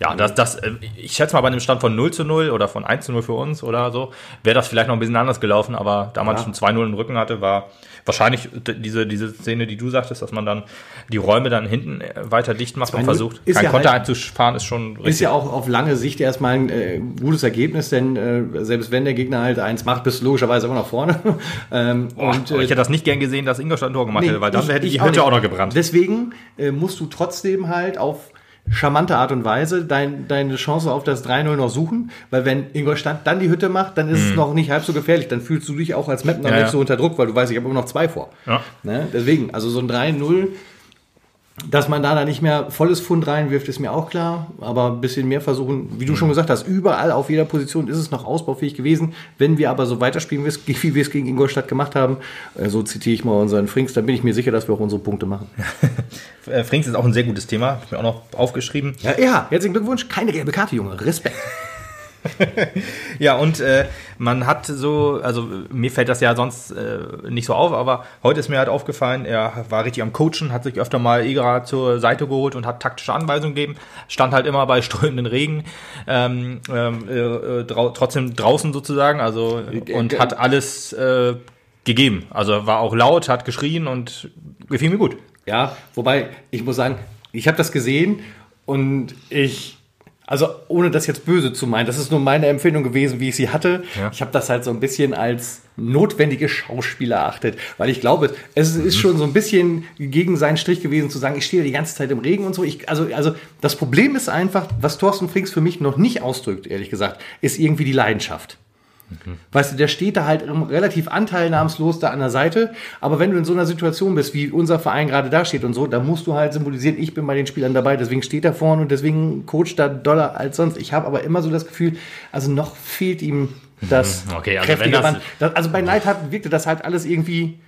ja, das, das, äh, ich schätze mal bei einem Stand von 0 zu 0 oder von 1 zu 0 für uns oder so, wäre das vielleicht noch ein bisschen anders gelaufen, aber da man Ja. schon 2-0 im Rücken hatte, war wahrscheinlich diese, diese Szene, die du sagtest, dass man dann die Räume dann hinten äh, weiter dicht macht und 2-0 versucht, ist kein ja Konter halt- einzufahren, ist schon Ist ja auch auf lange Sicht erstmal ein äh, gutes Ergebnis, denn äh, selbst wenn der Gegner halt eins macht, bist du logischerweise immer noch vorne. <laughs> ähm, Und, und ich hätte das nicht gern gesehen, dass Ingolstadt ein Tor gemacht Nee, hätte, weil dann ich- hätte ich die auch Hütte auch noch gebrannt. Deswegen äh, musst du trotzdem halt auf charmante Art und Weise dein, deine Chance auf das 3-0 noch suchen, weil wenn Ingolstadt dann die Hütte macht, dann ist es noch nicht halb so gefährlich. Dann fühlst du dich auch als Mapner Mhm. Ja, nicht ja. so unter Druck, weil du weißt, ich habe immer noch zwei vor. Ja. Ne? Deswegen, also so ein 3-0, dass man da dann nicht mehr volles Pfund reinwirft, ist mir auch klar. Aber ein bisschen mehr versuchen, wie du Mhm. schon gesagt hast, überall auf jeder Position ist es noch ausbaufähig gewesen. Wenn wir aber so weiterspielen, wie wir es <laughs> gegen Ingolstadt gemacht haben, äh, so zitiere ich mal unseren Frings, dann bin ich mir sicher, dass wir auch unsere Punkte machen. <laughs> Äh, Frings ist auch ein sehr gutes Thema, hab ich mir auch noch aufgeschrieben. Ja, ja, herzlichen Glückwunsch. Keine gelbe Karte, Junge. Respekt. <laughs> <laughs> Ja, und äh, man hat so, also mir fällt das ja sonst äh, nicht so auf, aber heute ist mir halt aufgefallen, er war richtig am Coachen, hat sich öfter mal Egra zur Seite geholt und hat taktische Anweisungen gegeben, stand halt immer bei strömenden Regen, ähm, ähm, äh, drau trotzdem draußen sozusagen, also und hat alles äh, gegeben. Also war auch laut, hat geschrien und gefiel mir gut. Ja, wobei, ich muss sagen, ich habe das gesehen und ich, also ohne das jetzt böse zu meinen, das ist nur meine Empfindung gewesen, wie ich sie hatte. Ja. Ich habe das halt so ein bisschen als notwendige Schauspieler erachtet, weil ich glaube, es ist schon so ein bisschen gegen seinen Strich gewesen zu sagen, ich stehe die ganze Zeit im Regen und so. Ich, also, also das Problem ist einfach, was Thorsten Frings für mich noch nicht ausdrückt, ehrlich gesagt, ist irgendwie die Leidenschaft. Weißt du, der steht da halt relativ anteilnahmslos da an der Seite. Aber wenn du in so einer Situation bist, wie unser Verein gerade da steht und so, dann musst du halt symbolisieren, ich bin bei den Spielern dabei, deswegen steht er vorne und deswegen coacht er doller als sonst. Ich habe aber immer so das Gefühl, also noch fehlt ihm das Mhm. Okay, also kräftige das-. Das, also bei Neidhardt wirkte das halt alles irgendwie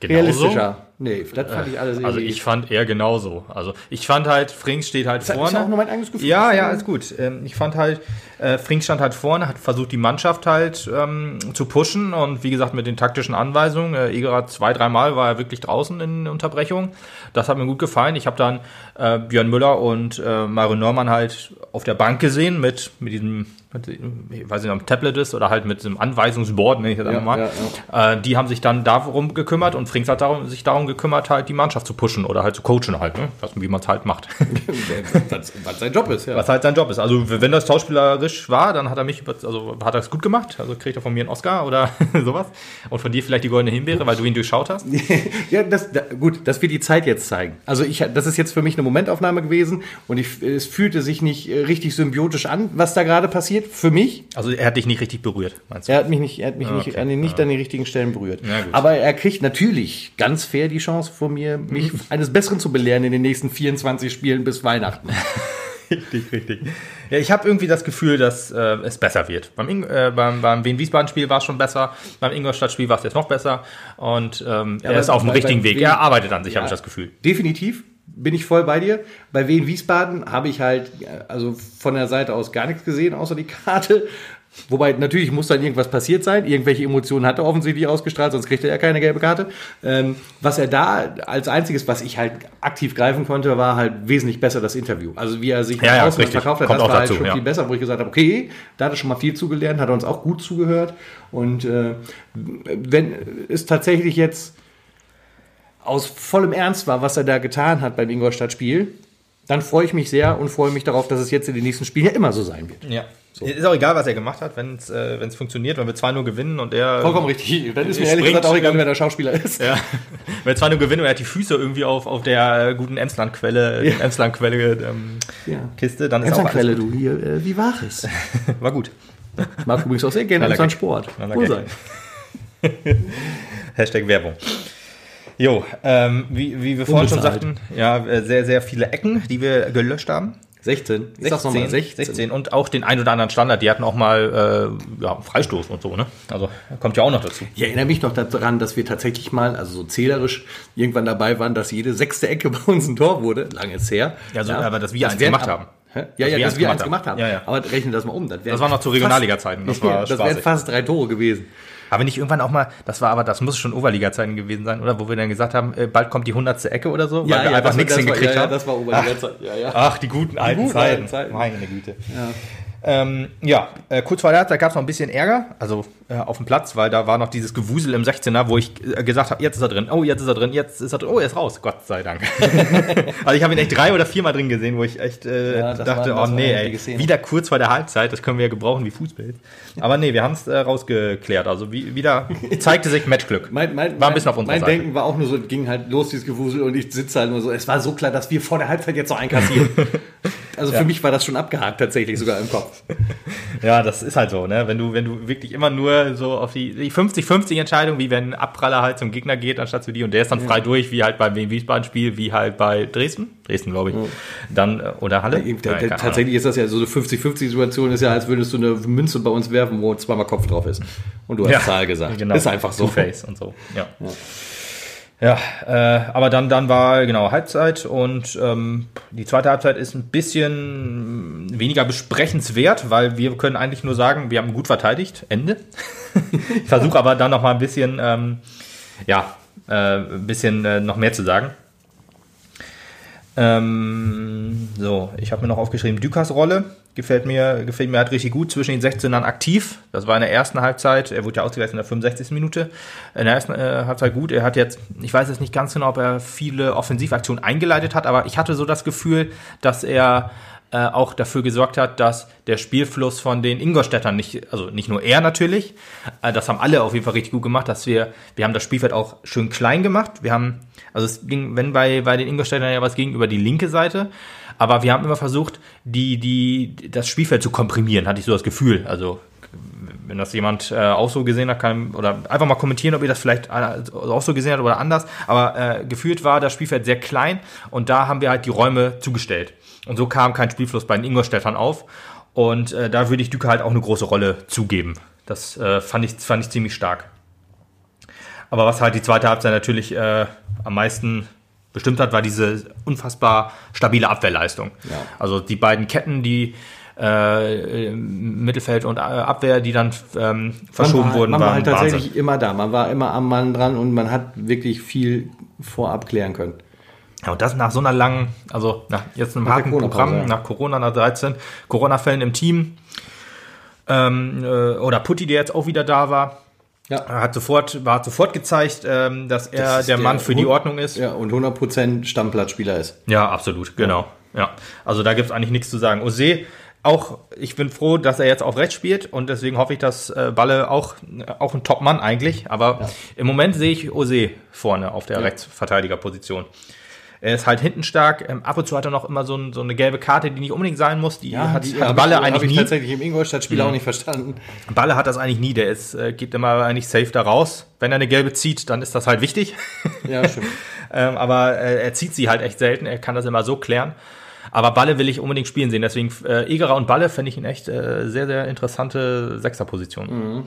Genauso? realistischer. Nee, das fand ich alles. Also ich fand eher genauso. Also ich fand halt, Frings steht halt ist vorne. ja auch nur mein eigenes Gefühl. Ja, ja, ist gut. Ähm, Ich fand halt, äh, Frings stand halt vorne, hat versucht, die Mannschaft halt ähm, zu pushen und wie gesagt, mit den taktischen Anweisungen. Äh, Egerer zwei, dreimal war er wirklich draußen in Unterbrechung. Das hat mir gut gefallen. Ich habe dann äh, Björn Müller und äh, Mario Norman halt auf der Bank gesehen mit, mit diesem, mit, ich weiß nicht, ob Tablet ist oder halt mit diesem Anweisungsboard, ne, ich jetzt einfach mal. ja, Äh, die haben sich dann darum gekümmert und Frings hat darum, sich darum gekümmert, halt die Mannschaft zu pushen oder halt zu coachen halt, ne? Was, wie man es halt macht. <laughs> was, was sein Job ist, ja. Was halt sein Job ist. Also wenn das schauspielerisch war, dann hat er mich, also hat er es gut gemacht. Also kriegt er von mir einen Oscar oder <laughs> sowas. Und von dir vielleicht die goldene Himbeere, weil du ihn durchschaut hast. <laughs> ja, das, da, gut, das wird die Zeit jetzt zeigen. Also ich, das ist jetzt für mich eine Momentaufnahme gewesen und ich, es fühlte sich nicht äh, richtig symbiotisch an, was da gerade passiert. Für mich. Also er hat dich nicht richtig berührt, meinst du? Er hat mich nicht, er hat mich Ah, nicht, okay. an den, nicht an den richtigen Stellen berührt. Aber er kriegt natürlich ganz fair die Chance von mir, mich eines Besseren zu belehren in den nächsten 24 Spielen bis Weihnachten. <laughs> Richtig, richtig. Ja, ich habe irgendwie das Gefühl, dass äh, es besser wird. Beim, äh, beim, beim Wien-Wiesbaden-Spiel war es schon besser, beim Ingolstadt-Spiel war es jetzt noch besser und ähm, er aber ist auf dem richtigen Weg. Wien- Er arbeitet an sich, Ja. habe ich das Gefühl. Definitiv. Bin ich voll bei dir. Bei Wien Wiesbaden habe ich halt äh, also von der Seite aus gar nichts gesehen, außer die Karte. Wobei natürlich muss dann irgendwas passiert sein. Irgendwelche Emotionen hat er offensichtlich ausgestrahlt, sonst kriegt er ja keine gelbe Karte. Ähm, was er da als einziges, was ich halt aktiv greifen konnte, war halt wesentlich besser das Interview. Also wie er sich Ja, ja, richtig. verkauft hat, Kommt das war dazu, halt schon ja. viel besser, wo ich gesagt habe, okay, da hat er schon mal viel zugelernt, hat er uns auch gut zugehört. Und äh, wenn es tatsächlich jetzt aus vollem Ernst war, was er da getan hat beim Ingolstadt-Spiel, dann freue ich mich sehr und freue mich darauf, dass es jetzt in den nächsten Spielen ja immer so sein wird. Ja. Ist auch egal, was er gemacht hat, wenn es äh, wenn's funktioniert, wenn wir 2-0 gewinnen und er. Vollkommen richtig. Dann ist mir ehrlich gesagt auch egal, wer der Schauspieler ist. Ja. <laughs> Wenn wir 2-0 gewinnen und er hat die Füße irgendwie auf, auf der äh, guten Emsland-Quelle, Ja. Emsland-Quelle ähm, Ja. Kiste, dann ist auch Emsland-Quelle, alles du hier, äh, wie war es? <laughs> War gut. Mag übrigens auch sehr gerne Emsland. Sport. Wohl sein. <laughs> Hashtag Werbung. Jo, ähm, wie, wie wir vorhin schon sagten, ja, äh, sehr, sehr viele Ecken, die wir gelöscht haben. 16. Ich sag's nochmal, 16. 16 und auch den ein oder anderen Standard. Die hatten auch mal äh, ja, Freistoß und so, ne? Also kommt ja auch noch dazu. Ich erinnere mich noch daran, dass wir tatsächlich mal, also so zählerisch, irgendwann dabei waren, dass jede sechste Ecke <laughs> bei uns ein Tor wurde. Lange ist her. Ja, so, aber dass wir eins wären gemacht ab- haben. Hä? Ja, ja, wir dass eins wir eins gemacht haben. Ja, ja. Aber rechne das mal um. Das, Das war noch zu Regionalliga-Zeiten, das <laughs> war Ja, das wären fast drei Tore gewesen. Aber nicht irgendwann auch mal, das war aber, das muss schon Oberliga-Zeiten gewesen sein, oder? Wo wir dann gesagt haben, äh, bald kommt die hundertste Ecke oder so, weil wir einfach nichts das war, hingekriegt ja, ja, haben. das war Oberliga-Zeit. Ja, ja. Ach, die guten alten guten Zeiten. alten Zeiten. Meine Güte. Ja, ähm, ja äh, kurz vor der Halbzeit gab es noch ein bisschen Ärger, also äh, auf dem Platz, weil da war noch dieses Gewusel im 16er, wo ich äh, gesagt habe, jetzt ist er drin, oh, jetzt ist er drin, jetzt ist er drin, oh, er ist raus, Gott sei Dank. <laughs> also ich habe ihn echt drei oder viermal drin gesehen, wo ich echt äh, Ja, dachte, war- oh nee, ey, wieder kurz vor der Halbzeit, das können wir ja gebrauchen wie Fußball. Aber nee, wir haben es äh, rausgeklärt, also wie, wieder <laughs> zeigte sich Matchglück. Mein, mein, War ein bisschen auf unserer Mein Seite. Denken war auch nur so, ging halt los, dieses Gewusel, und ich sitze halt nur so. Es war so klar, dass wir vor der Halbzeit jetzt noch einkassieren. <laughs> also für mich war das schon abgehakt, tatsächlich sogar im Kopf. <laughs> Ja, das ist halt so, ne? Wenn du, wenn du wirklich immer nur so auf die die 50-50 Entscheidung, wie wenn ein Abpraller halt zum Gegner geht, anstatt zu dir, und der ist dann frei durch, wie halt beim Wiesbaden-Spiel, wie halt bei Dresden, Dresden, glaube ich, dann, äh, oder Halle. Ja, keine Ahnung. tatsächlich ist das ja so eine 50-50-Situation, ist ja, als würdest du eine Münze bei uns werfen, wo zweimal Kopf drauf ist. Und du hast Ja, Zahl gesagt. Genau. Ist einfach so. Two-Face und so, ja. Ja, äh, aber dann, dann war genau Halbzeit und ähm, die zweite Halbzeit ist ein bisschen weniger besprechenswert, weil wir können eigentlich nur sagen, wir haben gut verteidigt, Ende. <laughs> ich versuche aber dann noch mal ein bisschen, ähm, ja, äh, ein bisschen äh, noch mehr zu sagen. Ähm, so, ich habe mir noch aufgeschrieben, Dükas Rolle gefällt mir, gefällt mir halt richtig gut zwischen den 16ern aktiv. Das war in der ersten Halbzeit, er wurde ja ausgewechselt in der 65. Minute. In der ersten äh, Halbzeit gut. Er hat jetzt, ich weiß jetzt nicht ganz genau, ob er viele Offensivaktionen eingeleitet hat, aber ich hatte so das Gefühl, dass er äh, auch dafür gesorgt hat, dass der Spielfluss von den Ingolstädtern nicht, also nicht nur er natürlich, äh, das haben alle auf jeden Fall richtig gut gemacht, dass wir, wir haben das Spielfeld auch schön klein gemacht. Wir haben, also es ging, wenn bei, bei den Ingolstädtern ja was ging über die linke Seite, aber wir haben immer versucht, die, die, das Spielfeld zu komprimieren, hatte ich so das Gefühl. Also wenn das jemand äh, auch so gesehen hat, kann oder einfach mal kommentieren, ob ihr das vielleicht äh, auch so gesehen habt oder anders. Aber äh, gefühlt war das Spielfeld sehr klein und da haben wir halt die Räume zugestellt. Und so kam kein Spielfluss bei den Ingolstädtern auf. Und äh, da würde ich Düker halt auch eine große Rolle zugeben. Das äh, fand, ich, fand ich ziemlich stark. Aber was halt die zweite Halbzeit natürlich äh, am meisten bestimmt hat, war diese unfassbar stabile Abwehrleistung. Ja. Also die beiden Ketten, die äh, Mittelfeld und äh, Abwehr, die dann ähm, verschoben man war, wurden, man war waren halt Wahnsinn. tatsächlich immer da. Man war immer am Mann dran und man hat wirklich viel vorab klären können. Ja, und das nach so einer langen, also nach jetzt einem Nach harten Programm, ja. nach Corona, nach 13 Corona-Fällen im Team. Ähm, äh, oder Putti, der jetzt auch wieder da war, Ja. er hat sofort, war hat sofort gezeigt, ähm, dass er Das ist der, Mann für die Ordnung ist. Ja, und 100% Stammplatzspieler ist. Ja, absolut, genau. Ja, also da gibt's eigentlich nichts zu sagen. Ose, auch, ich bin froh, dass er jetzt auf rechts spielt und deswegen hoffe ich, dass äh, Balle auch, auch ein Top-Mann eigentlich, aber im Moment sehe ich Ose vorne auf der Rechtsverteidigerposition. Er ist halt hinten stark, ähm, ab und zu hat er noch immer so, ein, so eine gelbe Karte, die nicht unbedingt sein muss, die hat, die hat Balle ich, eigentlich ich nie. tatsächlich im Ingolstadt-Spiel auch nicht verstanden. Balle hat das eigentlich nie, der ist, äh, geht immer eigentlich safe da raus. Wenn er eine gelbe zieht, dann ist das halt wichtig. Ja, <laughs> stimmt. Ähm, aber äh, er zieht sie halt echt selten. Er kann das immer so klären. Aber Balle will ich unbedingt spielen sehen. Deswegen äh, Egerer und Balle fände ich ihn echt äh, sehr, sehr interessante Sechserposition.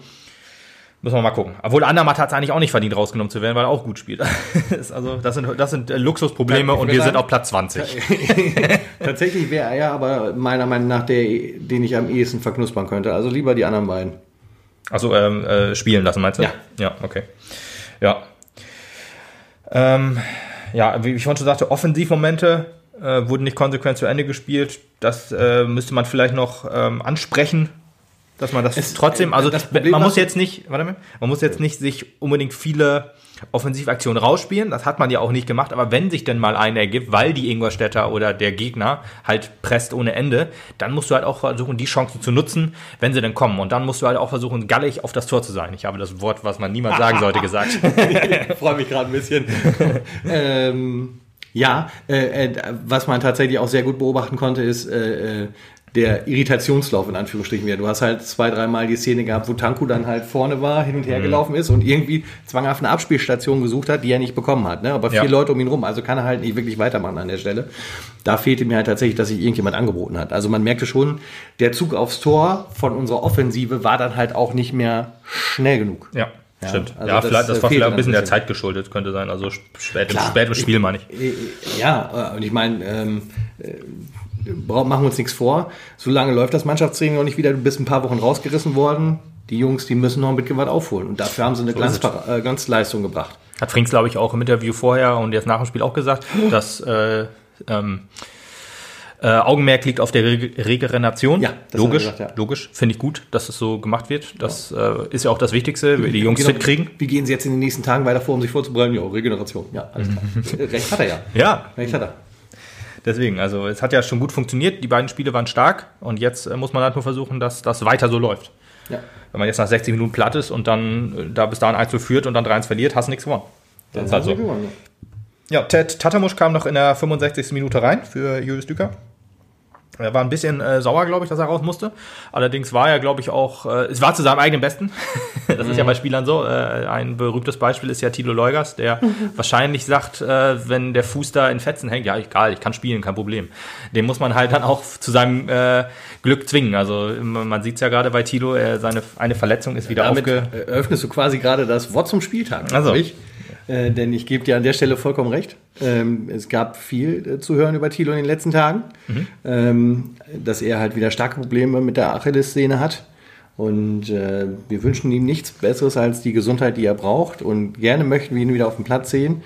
Müssen wir mal gucken. Obwohl Andermatt hat es eigentlich auch nicht verdient, rausgenommen zu werden, weil er auch gut spielt. <laughs> Also, das sind, das sind äh, Luxusprobleme und wir sagen- sind auf Platz 20. <laughs> Tatsächlich wäre er ja aber meiner Meinung nach der, den ich am ehesten verknuspern könnte. Also lieber die anderen beiden. Also ähm, äh, spielen lassen, meinst du? Ja. Ja, okay. Ja. Ähm, ja, wie ich vorhin schon sagte, Offensivmomente äh, wurden nicht konsequent zu Ende gespielt. Das äh, müsste man vielleicht noch ähm, ansprechen, dass man das Es- trotzdem, äh, also das Problem, man muss jetzt nicht, warte mal, man muss jetzt nicht sich unbedingt viele Offensivaktionen rausspielen, das hat man ja auch nicht gemacht, aber wenn sich denn mal eine ergibt, weil die Ingolstädter oder der Gegner halt presst ohne Ende, dann musst du halt auch versuchen, die Chancen zu nutzen, wenn sie denn kommen. Und dann musst du halt auch versuchen, gallig auf das Tor zu sein. Ich habe das Wort, was man niemals sagen sollte, gesagt. <laughs> Ich freue mich gerade ein bisschen. <laughs> ähm, ja, äh, äh, was man tatsächlich auch sehr gut beobachten konnte, ist äh, äh, der Irritationslauf in Anführungsstrichen wieder. Du hast halt zwei, dreimal die Szene gehabt, wo Tanku dann halt vorne war, hin und her gelaufen ist und irgendwie zwanghaft eine Abspielstation gesucht hat, die er nicht bekommen hat. Ne? Aber vier Ja. Leute um ihn rum, also kann er halt nicht wirklich weitermachen an der Stelle. Da fehlte mir halt tatsächlich, dass sich irgendjemand angeboten hat. Also man merkte schon, der Zug aufs Tor von unserer Offensive war dann halt auch nicht mehr schnell genug. Ja, Ja, stimmt. also ja, das, vielleicht, das äh, war vielleicht ein bisschen der. Zeit geschuldet, könnte sein. Also spät, im, Klar. spät im Spiel, meine ich. Äh, Ja, äh, und ich meine, ähm, äh, machen wir uns nichts vor. So lange läuft das Mannschaftstraining noch nicht wieder. Du bist ein paar Wochen rausgerissen worden. Die Jungs, die müssen noch ein bisschen was aufholen. Und dafür haben sie eine ist Glanz, äh, Glanzleistung gebracht. Hat Frings, glaube ich, auch im Interview vorher und jetzt nach dem Spiel auch gesagt, <gasps> dass äh, ähm, äh, Augenmerk liegt auf der Re Regeneration. Ja, das logisch, gesagt, ja. logisch, finde ich gut, dass es so gemacht wird. Das äh, ist ja auch das Wichtigste, die Jungs Genau. fit kriegen. Wie gehen sie jetzt in den nächsten Tagen weiter vor, um sich vorzubereiten? Ja, Regeneration. Ja, alles klar. <laughs> Recht hat er ja. Ja, Recht hat er. Deswegen, also es hat ja schon gut funktioniert, die beiden Spiele waren stark und jetzt äh, muss man halt nur versuchen, dass das weiter so läuft. Ja. Wenn man jetzt nach 60 Minuten platt ist und dann äh, da bis dahin 1 zu führt und dann 3-1 verliert, hast du nichts gewonnen. Das ist halt so. gewonnen, Ja, Ted Tatamusch kam noch in der 65. Minute rein für Julius Düker. Er war ein bisschen äh, sauer, glaube ich, dass er raus musste. Allerdings war er, glaube ich, auch, äh, es war zu seinem eigenen Besten. <laughs> das ist ja bei Spielern so. Äh, ein berühmtes Beispiel ist ja Tilo Leugers, der <laughs> wahrscheinlich sagt, äh, wenn der Fuß da in Fetzen hängt, ja, egal, ich kann spielen, kein Problem. Den muss man halt dann auch zu seinem äh, Glück zwingen. Also man sieht es ja gerade bei Tilo, er, seine eine Verletzung ist wieder Damit aufge... äh, öffnest du quasi gerade das Wort zum Spieltag. Also. Ich. Äh, denn ich gebe dir an der Stelle vollkommen recht. Ähm, es gab viel äh, zu hören über Thilo in den letzten Tagen, ähm, dass er halt wieder starke Probleme mit der Achillessehne hat. Und äh, wir wünschen ihm nichts Besseres als die Gesundheit, die er braucht. Und gerne möchten wir ihn wieder auf dem Platz sehen.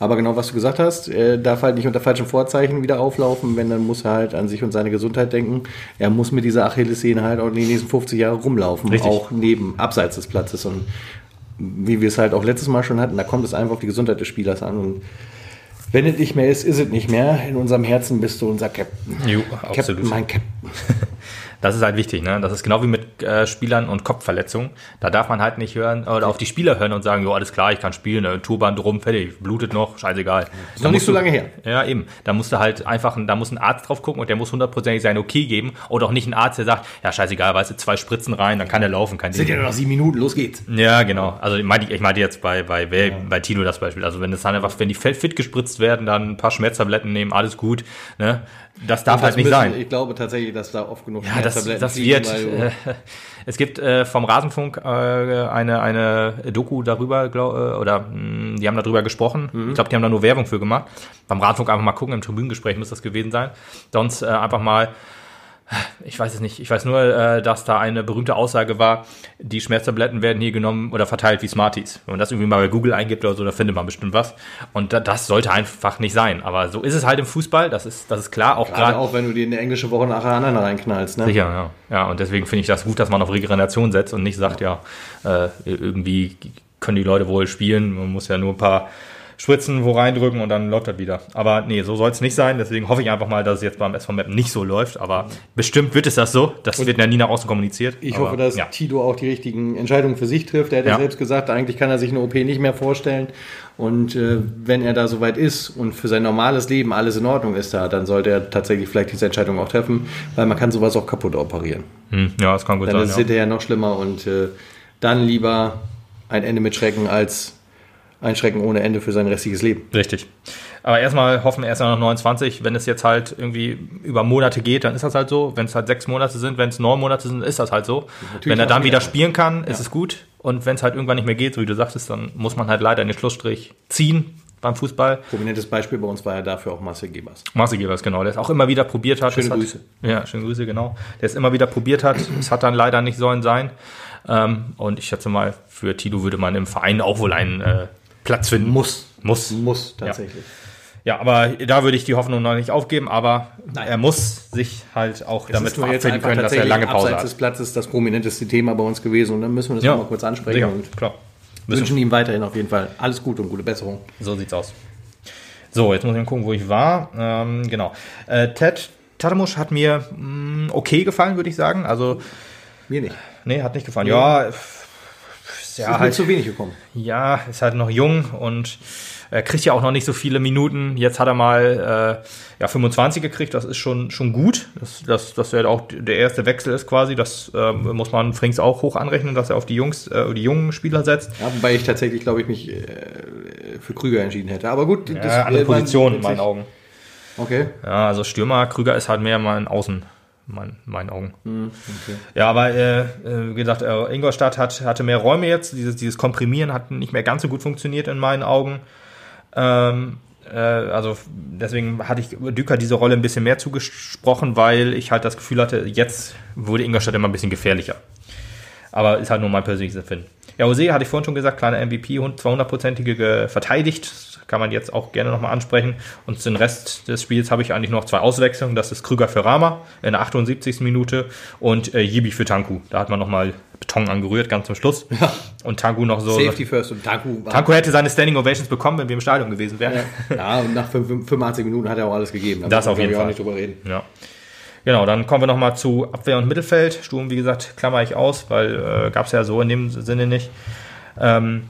Aber genau, was du gesagt hast, er darf halt nicht unter falschen Vorzeichen wieder auflaufen, wenn dann muss er halt an sich und seine Gesundheit denken. Er muss mit dieser Achillessehne halt auch die nächsten 50 Jahre rumlaufen, Richtig. auch neben, abseits des Platzes. Und wie wir es halt auch letztes Mal schon hatten, da kommt es einfach auf die Gesundheit des Spielers an. Und wenn es nicht mehr ist, ist es nicht mehr. In unserem Herzen bist du unser Captain. Jo, Captain, absolut. mein Captain. <laughs> Das ist halt wichtig, ne? Das ist genau wie mit äh, Spielern und Kopfverletzungen. Da darf man halt nicht hören oder auf die Spieler hören und sagen, jo, alles klar, ich kann spielen, ne? Turban drum, fertig, blutet noch, scheißegal. Ist noch nicht so lange her. Ja, eben. Da musst du halt einfach, da muss ein Arzt drauf gucken und der muss hundertprozentig sein Okay geben. Oder auch nicht ein Arzt, der sagt, ja, scheißegal, weißt du, zwei Spritzen rein, dann kann der laufen, kein Sind ja nur noch sieben Minuten, los geht's. Ja, genau. Also ich meinte, ich meinte jetzt bei, bei, bei, bei Tino das Beispiel. Also wenn es dann einfach, wenn die fit gespritzt werden, dann ein paar Schmerztabletten nehmen, alles gut. Ne? Das darf halt Das nicht müssen- sein. Ich glaube tatsächlich, dass da oft genug Ja, das, das wird. Äh, es gibt äh, vom Rasenfunk äh, eine, eine Doku darüber, glaub, äh, oder mh, die haben darüber gesprochen. Ich glaube, die haben da nur Werbung für gemacht. Beim Rasenfunk einfach mal gucken, im Tribünengespräch muss das gewesen sein. Sonst äh, einfach mal. Ich weiß es nicht. Ich weiß nur, äh, dass da eine berühmte Aussage war, die Schmerztabletten werden hier genommen oder verteilt wie Smarties. Wenn man das irgendwie mal bei Google eingibt oder so, da findet man bestimmt was. Und da, das sollte einfach nicht sein. Aber so ist es halt im Fußball, das ist, das ist klar. Auch Gerade gerade auch, wenn du dir eine englische Woche nachher aneinander reinknallst. Ne? Sicher, ja. Ja, und deswegen finde ich das gut, dass man auf Regeneration setzt und nicht sagt, ja, äh, irgendwie können die Leute wohl spielen, man muss ja nur ein paar Spritzen wo reindrücken und dann läuft das wieder. Aber nee, so soll es nicht sein. Deswegen hoffe ich einfach mal, dass es jetzt beim SV Mappen nicht so läuft. Aber bestimmt wird es das so. Das wird ja nie nach außen kommuniziert. Ich Aber, hoffe, dass ja. Tito auch die richtigen Entscheidungen für sich trifft. Er hat ja, Ja. selbst gesagt, eigentlich kann er sich eine OP nicht mehr vorstellen. Und äh, wenn er da soweit ist und für sein normales Leben alles in Ordnung ist da, dann sollte er tatsächlich vielleicht diese Entscheidung auch treffen, weil man kann sowas auch kaputt operieren. Hm, ja, das kann gut Dann ist es sein. Ja. hinterher noch schlimmer und äh, dann lieber ein Ende mit Schrecken als einschrecken ohne Ende für sein restliches Leben. Richtig. Aber erstmal hoffen wir erst noch 29. Wenn es jetzt halt irgendwie über Monate geht, dann ist das halt so. Wenn es halt sechs Monate sind, wenn es neun Monate sind, ist das halt so. Natürlich wenn er dann wieder spielen kann, ist Ja. es gut. Und wenn es halt irgendwann nicht mehr geht, so wie du sagtest, dann muss man halt leider den Schlussstrich ziehen beim Fußball. Prominentes Beispiel bei uns war ja dafür auch Marcel Gebers. Marcel Gebers, genau, der es auch immer wieder probiert hat. Schöne Das hat, Grüße. Ja, schöne Grüße, genau. Der es immer wieder probiert hat. Es hat dann leider nicht sollen sein. Ähm, und ich schätze mal, für Tilo würde man im Verein auch wohl einen äh, Platz finden. Muss. Muss. Muss, tatsächlich. Ja, aber da würde ich die Hoffnung noch nicht aufgeben, aber Nein. er muss sich halt auch Das damit verabschieden können, dass er lange Pause abseits hat. des Platzes das prominenteste Thema bei uns gewesen und dann müssen wir das Ja, mal kurz ansprechen sicher, und klar. Müssen, wünschen ihm weiterhin auf jeden Fall alles Gute und gute Besserung. so sieht's aus. So, jetzt muss ich mal gucken, wo ich war. Ähm, genau. Äh, Ted Tatamusch hat mir mh, okay gefallen, würde ich sagen. Also, Mir nicht. nee, hat nicht gefallen. Ja, ist ist ja, mir halt, zu wenig gekommen. ja, ist halt noch jung und er kriegt ja auch noch nicht so viele Minuten. Jetzt hat er mal äh, ja, 25 gekriegt, das ist schon, schon gut. Das, das, das wäre auch der erste Wechsel ist quasi. Das ähm, muss man Frings auch hoch anrechnen, dass er auf die Jungs, äh, die jungen Spieler setzt. Ja, wobei ich tatsächlich, glaube ich, mich äh, für Krüger entschieden hätte. Aber gut, Ja, andere äh, man- Position in meinen Augen. Okay. Ja, also Stürmer, Krüger ist halt mehr mein Außen, mein, meinen Augen. Ja, aber äh, äh, wie gesagt, äh, Ingolstadt hat, hatte mehr Räume jetzt. Dieses, dieses Komprimieren hat nicht mehr ganz so gut funktioniert in meinen Augen. Ähm, äh, also deswegen hatte ich Düker diese Rolle ein bisschen mehr zugesprochen, weil ich halt das Gefühl hatte, jetzt wurde Ingolstadt immer ein bisschen gefährlicher. Aber ist halt nur mein persönliches Empfinden. Ja, Jose hatte ich vorhin schon gesagt, kleiner MVP, 200-prozentige ge- verteidigt. Kann man jetzt auch gerne nochmal ansprechen. Und den Rest des Spiels habe ich eigentlich noch zwei Auswechslungen. Das ist Krüger für Rama in der 78. Minute und äh, Yibi für Tanku. Da hat man nochmal Beton angerührt, ganz zum Schluss. Und Tanku noch so. Safety first und war. Tanku hätte seine Standing Ovations bekommen, wenn wir im Stadion gewesen wären. Ja, und nach 85 Minuten hat er auch alles gegeben. Da Das auf wir, jeden glaub ich, Fall. auch nicht drüber reden. Ja. Genau, dann kommen wir nochmal zu Abwehr und Mittelfeld. Sturm, wie gesagt, klammer ich aus, weil äh, gab es ja so in dem Sinne nicht. Ähm,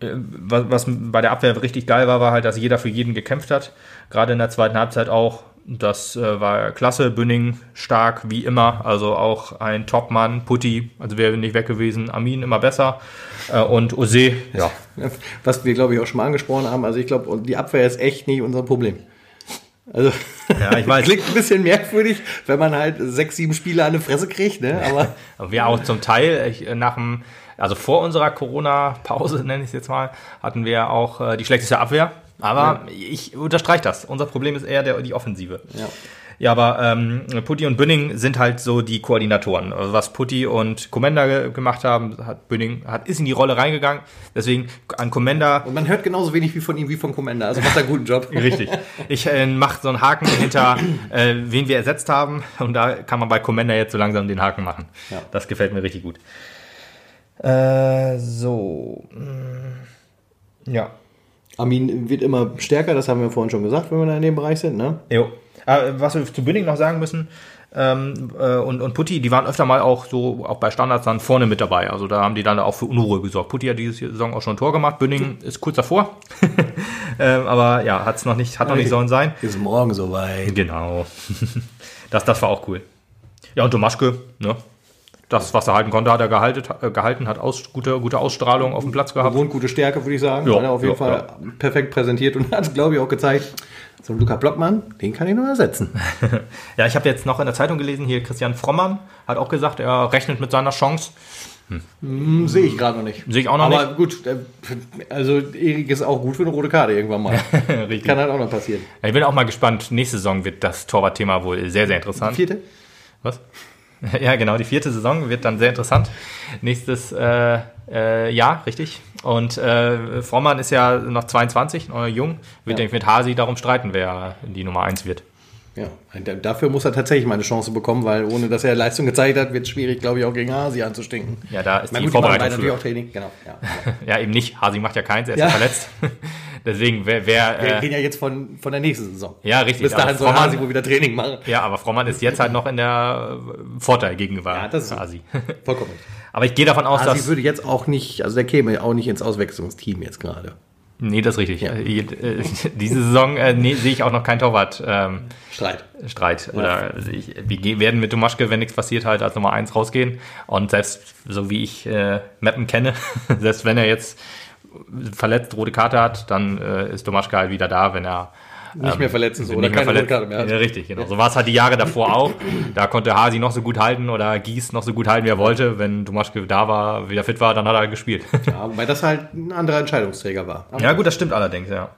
äh, was, was bei der Abwehr richtig geil war, war halt, dass jeder für jeden gekämpft hat. Gerade in der zweiten Halbzeit auch. Das äh, war klasse, Bünning stark, wie immer. Also auch ein Topmann, Putti, also wäre nicht weg gewesen. Armin immer besser. Äh, und Ose, ja, Was wir, glaube ich, auch schon mal angesprochen haben. Also ich glaube, die Abwehr ist echt nicht unser Problem. Also, Ja, ich weiß. <laughs> klingt ein bisschen merkwürdig, wenn man halt sechs, sieben Spiele an die Fresse kriegt, ne? Aber <laughs> Aber Wir auch zum Teil, ich, äh, nach dem, also vor unserer Corona-Pause, nenne ich es jetzt mal, hatten wir auch äh, die schlechteste Abwehr. Aber ich unterstreiche das. Unser Problem ist eher der, die Offensive. Ja. Ja, aber ähm, Putti und Bünning sind halt so die Koordinatoren. Was Putti und Commander ge gemacht haben, hat Bünning hat, ist in die Rolle reingegangen. Deswegen an Commander und man hört genauso wenig wie von ihm wie von Commander. Also macht er einen guten Job. <laughs> Richtig. Ich äh, mache so einen Haken hinter, äh, wen wir ersetzt haben. Und da kann man bei Commander jetzt so langsam den Haken machen. Ja. Das gefällt mir richtig gut. Äh, so. Mm, Ja. Armin wird immer stärker, das haben wir vorhin schon gesagt, wenn wir da in dem Bereich sind, ne? Jo. Äh, was wir zu Bünding noch sagen müssen, ähm, äh, und, und Putti, die waren öfter mal auch so, auch bei Standards dann vorne mit dabei. Also da haben die dann auch für Unruhe gesorgt. Putti hat diese Saison auch schon ein Tor gemacht. Bünding ist kurz davor. <laughs> ähm, aber ja, hat's noch nicht, hat noch nicht sollen sein. Ist morgen soweit. Genau. <laughs> das, das war auch cool. Ja, und Domaschke, ne? Das, was er halten konnte, hat er gehalten, äh, gehalten hat aus, gute, gute Ausstrahlung auf dem Platz gehabt. Gewohnt gute Stärke, würde ich sagen. Ja, hat er auf jeden ja, Fall perfekt präsentiert und hat, glaube ich, auch gezeigt, so ein Luca Blockmann, den kann ich noch ersetzen. <laughs> Ja, ich habe jetzt noch in der Zeitung gelesen, hier Christian Frommann hat auch gesagt, er rechnet mit seiner Chance. Hm, Sehe ich gerade noch nicht. Sehe ich auch noch Aber gut, äh, also Erik ist auch gut für eine rote Karte irgendwann mal. <laughs> Kann halt auch noch passieren. Ja, ich bin auch mal gespannt. Nächste Saison wird das Torwartthema wohl sehr, sehr interessant. Vierte? Was? <laughs> Ja, genau, die vierte Saison wird dann sehr interessant. Nächstes äh, äh, Jahr, richtig. Und äh, Frommann ist ja noch 22, noch jung. Wird, Ja. denke ich, mit Hasi darum streiten, wer die Nummer 1 wird. Ja, da- dafür muss er tatsächlich mal eine Chance bekommen, weil ohne dass er Leistung gezeigt hat, wird es schwierig, glaube ich, auch gegen Hasi anzustinken. Ja, da ist Na die gut, Vorbereitung natürlich auch Training, genau. Ja. <laughs> Ja, eben nicht. Hasi macht ja keins, er ist Ja. verletzt. <laughs> Deswegen, wer, wer Wir äh, reden ja jetzt von, von der nächsten Saison. ja, richtig. Bis dahin soll Hasi wohl wieder Training machen. Ja, aber Frommann ist jetzt halt noch in der äh, Vorteil gegenüber Ja, das ist. Hasi. Vollkommen. <laughs> Aber ich gehe davon aus, Hasi dass. würde jetzt auch nicht, also der käme auch nicht ins Auswechslungsteam jetzt gerade. Nee, das ist richtig. Äh, äh, <laughs> Diese Saison äh, nee, sehe ich auch noch keinen Torwart. Ähm, Streit. Streit. Oder ich, wir werden mit Domaschke, wenn nichts passiert, halt als Nummer 1 rausgehen. Und selbst so wie ich äh, Mappen kenne, <laughs> selbst wenn er jetzt verletzt rote Karte hat, dann äh, ist Domaschke halt wieder da, wenn er Nicht mehr verletzt ist oder nicht mehr keine verletzt. rote Karte mehr hat. Ja, richtig, genau. So war es halt die Jahre davor auch. Da konnte Hasi noch so gut halten oder Gies noch so gut halten, wie er wollte. Wenn Domaschke da war, wieder fit war, dann hat er halt gespielt. Ja, weil das halt ein anderer Entscheidungsträger war. Aber <laughs> Ja, gut, das stimmt allerdings, ja.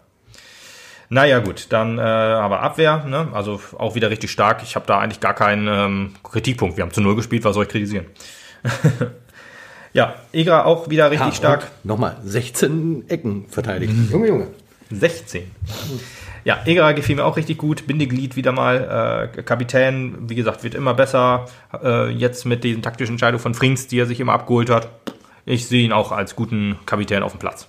Naja, gut, dann äh, aber Abwehr, ne? also auch wieder richtig stark. Ich habe da eigentlich gar keinen ähm, Kritikpunkt. Wir haben zu Null gespielt, was soll ich kritisieren? <laughs> ja, Egra auch wieder richtig Ja, stark. Nochmal, 16 Ecken verteidigt. Mhm. Junge, Junge. 16. Ja, Egra gefiel mir auch richtig gut. Bindeglied wieder mal. Äh, Kapitän, wie gesagt, wird immer besser. Äh, jetzt mit den taktischen Entscheidungen von Frings, die er sich immer abgeholt hat. Ich sehe ihn auch als guten Kapitän auf dem Platz.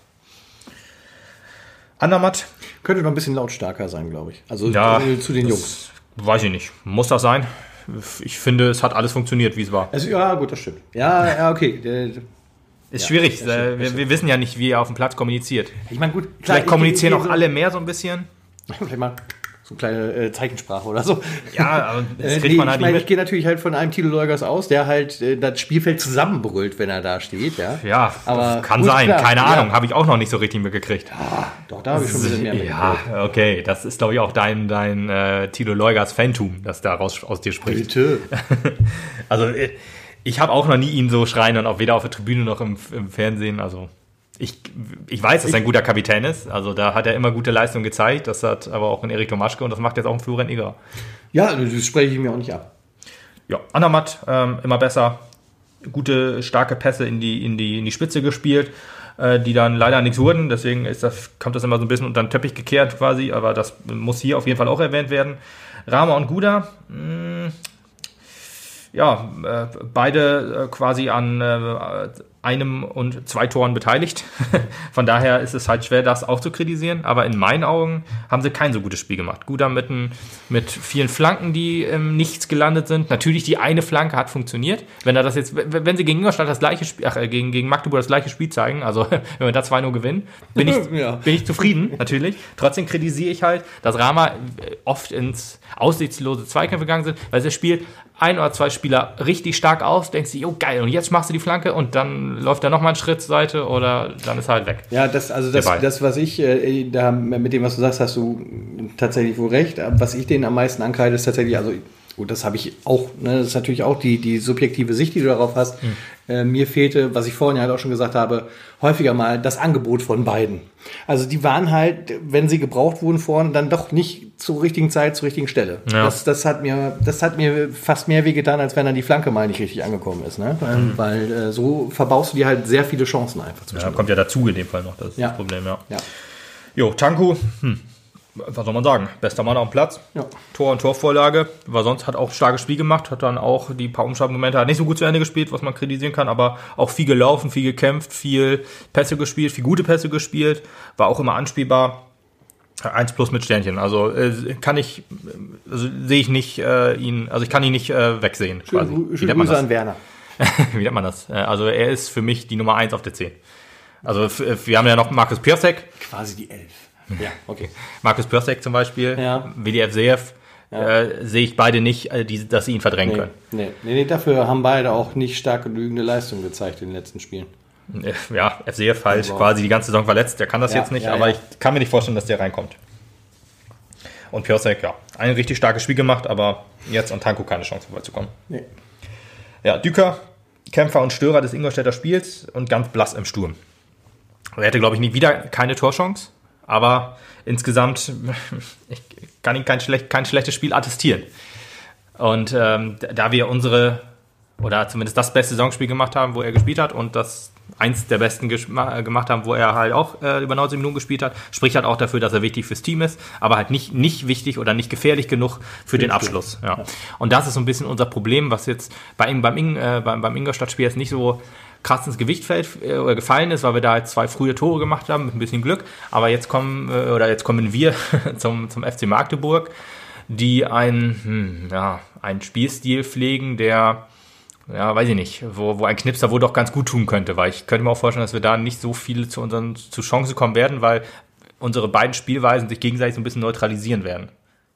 Andermatt, Könnte noch ein bisschen lautstarker sein, glaube ich. Also Ja, äh, zu den Jungs. Weiß ich nicht. Muss das sein? Ich finde, es hat alles funktioniert, wie es war. Also, ja, gut, das stimmt. Ja, ja, okay. Ist Ja, schwierig. das stimmt, äh, das wir, wir wissen ja nicht, wie er auf dem Platz kommuniziert. Ich meine, gut, klar, Vielleicht ich- kommunizieren ich- auch ich- alle mehr so ein bisschen. <laughs> Vielleicht mal so eine kleine äh, Zeichensprache oder so. Ja, aber <laughs> das Äh, kriegt nee, man ich halt meine, nicht ich gehe natürlich halt von einem Tilo Leugers aus, der halt äh, das Spielfeld zusammenbrüllt, wenn er da steht, ja. Ja, Aber kann sein. klar, Keine ja. Ahnung. Habe ich auch noch nicht so richtig mitgekriegt. Doch, da habe ich schon ein bisschen mehr Ja, mitgekriegt. okay. Das ist, glaube ich, auch dein, dein äh, Tilo Leugers Phantom, das da raus, aus dir spricht. Bitte. <laughs> Also, ich habe auch noch nie ihn so schreien und auch weder auf der Tribüne noch im, im Fernsehen. Also, ich, ich weiß, dass er ein guter Kapitän ist. Also, da hat er immer gute Leistung gezeigt. Das hat aber auch in Erik Tomaschke und das macht jetzt auch ein Florian Eger. Ja, das spreche ich mir auch nicht ab. Ja, Andermatt ähm, immer besser. Gute, starke Pässe in die, in die, in die Spitze gespielt, äh, die dann leider nichts wurden. Deswegen ist das, kommt das immer so ein bisschen unter den Teppich gekehrt quasi. Aber das muss hier auf jeden Fall auch erwähnt werden. Rama und Guda, mh, ja, äh, beide äh, quasi an äh, einem und zwei Toren beteiligt. <laughs> Von daher ist es halt schwer, das auch zu kritisieren. Aber in meinen Augen haben sie kein so gutes Spiel gemacht. Guda mit, ein, mit vielen Flanken, die im Nichts gelandet sind. Natürlich, die eine Flanke hat funktioniert. Wenn er das jetzt, wenn sie gegen Ingolstadt das gleiche Spiel, ach, äh, gegen, gegen Magdeburg das gleiche Spiel zeigen, also <laughs> wenn wir da 2-0 gewinnen, bin ich, <laughs> Ja. bin ich zufrieden, natürlich. Trotzdem kritisiere ich halt, dass Rama äh, oft ins aussichtslose Zweikämpfe gegangen sind, weil das Spiel ein oder zwei Spieler richtig stark aus, denkst du, jo geil, und jetzt machst du die Flanke und dann läuft er nochmal einen Schritt zur Seite oder dann ist er halt weg. Ja, das, also das, das was ich äh, da mit dem, was du sagst, hast du tatsächlich wohl recht. Was ich denen am meisten ankreide, ist tatsächlich, also gut, das habe ich auch, ne, das ist natürlich auch die, die subjektive Sicht, die du darauf hast. Hm. Äh, mir fehlte, was ich vorhin ja halt auch schon gesagt habe, häufiger mal das Angebot von beiden. Also die waren halt, wenn sie gebraucht wurden vorne, dann doch nicht zur richtigen Zeit, zur richtigen Stelle. Ja. Das, das hat mir, das hat mir fast mehr wehgetan, als wenn dann die Flanke mal nicht richtig angekommen ist. Ne? Hm. Weil äh, so verbaust du dir halt sehr viele Chancen einfach Ja, kommt ja dazu in dem Fall noch, das ist Ja. das Problem, ja. Ja. Jo, Tanku, hm, was soll man sagen? Bester Mann auf dem Platz. Ja. Tor und Torvorlage. War sonst hat auch ein starkes Spiel gemacht, hat dann auch die paar Umschaltmomente, hat nicht so gut zu Ende gespielt, was man kritisieren kann, aber auch viel gelaufen, viel gekämpft, viel Pässe gespielt, viel gute Pässe gespielt, war auch immer anspielbar. 1 plus mit Sternchen. Also äh, kann ich, also sehe ich nicht äh, ihn, also ich kann ihn nicht äh, wegsehen. Schöne, quasi. Grü- Wie Grüße an Werner. <laughs> Wie nennt man das? Äh, Also er ist für mich die Nummer 1 auf der 10. Also wir haben ja noch Markus Piasek, Quasi die Elf. Ja, okay. Markus Piasek zum Beispiel, Ja. WDF Seef, äh, sehe ich beide nicht, äh, die, dass sie ihn verdrängen Nee, können. nee, nee, nee, dafür haben beide auch nicht stark genügende Leistung gezeigt in den letzten Spielen. Äh, Ja, FCF halt Aber- quasi die ganze Saison verletzt, der kann das Ja, jetzt nicht, ja, aber ja. ich kann mir nicht vorstellen, dass der reinkommt. Und Piasek, ja, ein richtig starkes Spiel gemacht, aber jetzt an Tanko keine Chance vorbeizukommen. Nee. Ja, Düker, Kämpfer und Störer des Ingolstädter Spiels und ganz blass im Sturm. Er hätte, glaube ich, nie wieder keine Torchance, aber insgesamt <laughs> ich kann ihm kein, schlecht, kein schlechtes Spiel attestieren. Und ähm, da wir unsere, oder zumindest das beste Saisonspiel gemacht haben, wo er gespielt hat und das eins der besten äh, gemacht haben, wo er halt auch äh, über 90 Minuten gespielt hat, spricht halt auch dafür, dass er wichtig fürs Team ist, aber halt nicht, nicht wichtig oder nicht gefährlich genug für den Abschluss. Ja. Und das ist so ein bisschen unser Problem, was jetzt bei ihm, beim, Ing, äh, beim, beim Ingolstadt-Spiel jetzt nicht so krass ins Gewicht fällt äh, gefallen ist, weil wir da jetzt zwei frühe Tore gemacht haben mit ein bisschen Glück. Aber jetzt kommen äh, oder jetzt kommen wir <laughs> zum, zum FC Magdeburg, die ein, hm, ja, einen Spielstil pflegen, der ja, weiß ich nicht, wo, wo ein Knipser wohl doch ganz gut tun könnte, weil ich könnte mir auch vorstellen, dass wir da nicht so viel zu unseren zu Chancen kommen werden, weil unsere beiden Spielweisen sich gegenseitig so ein bisschen neutralisieren werden.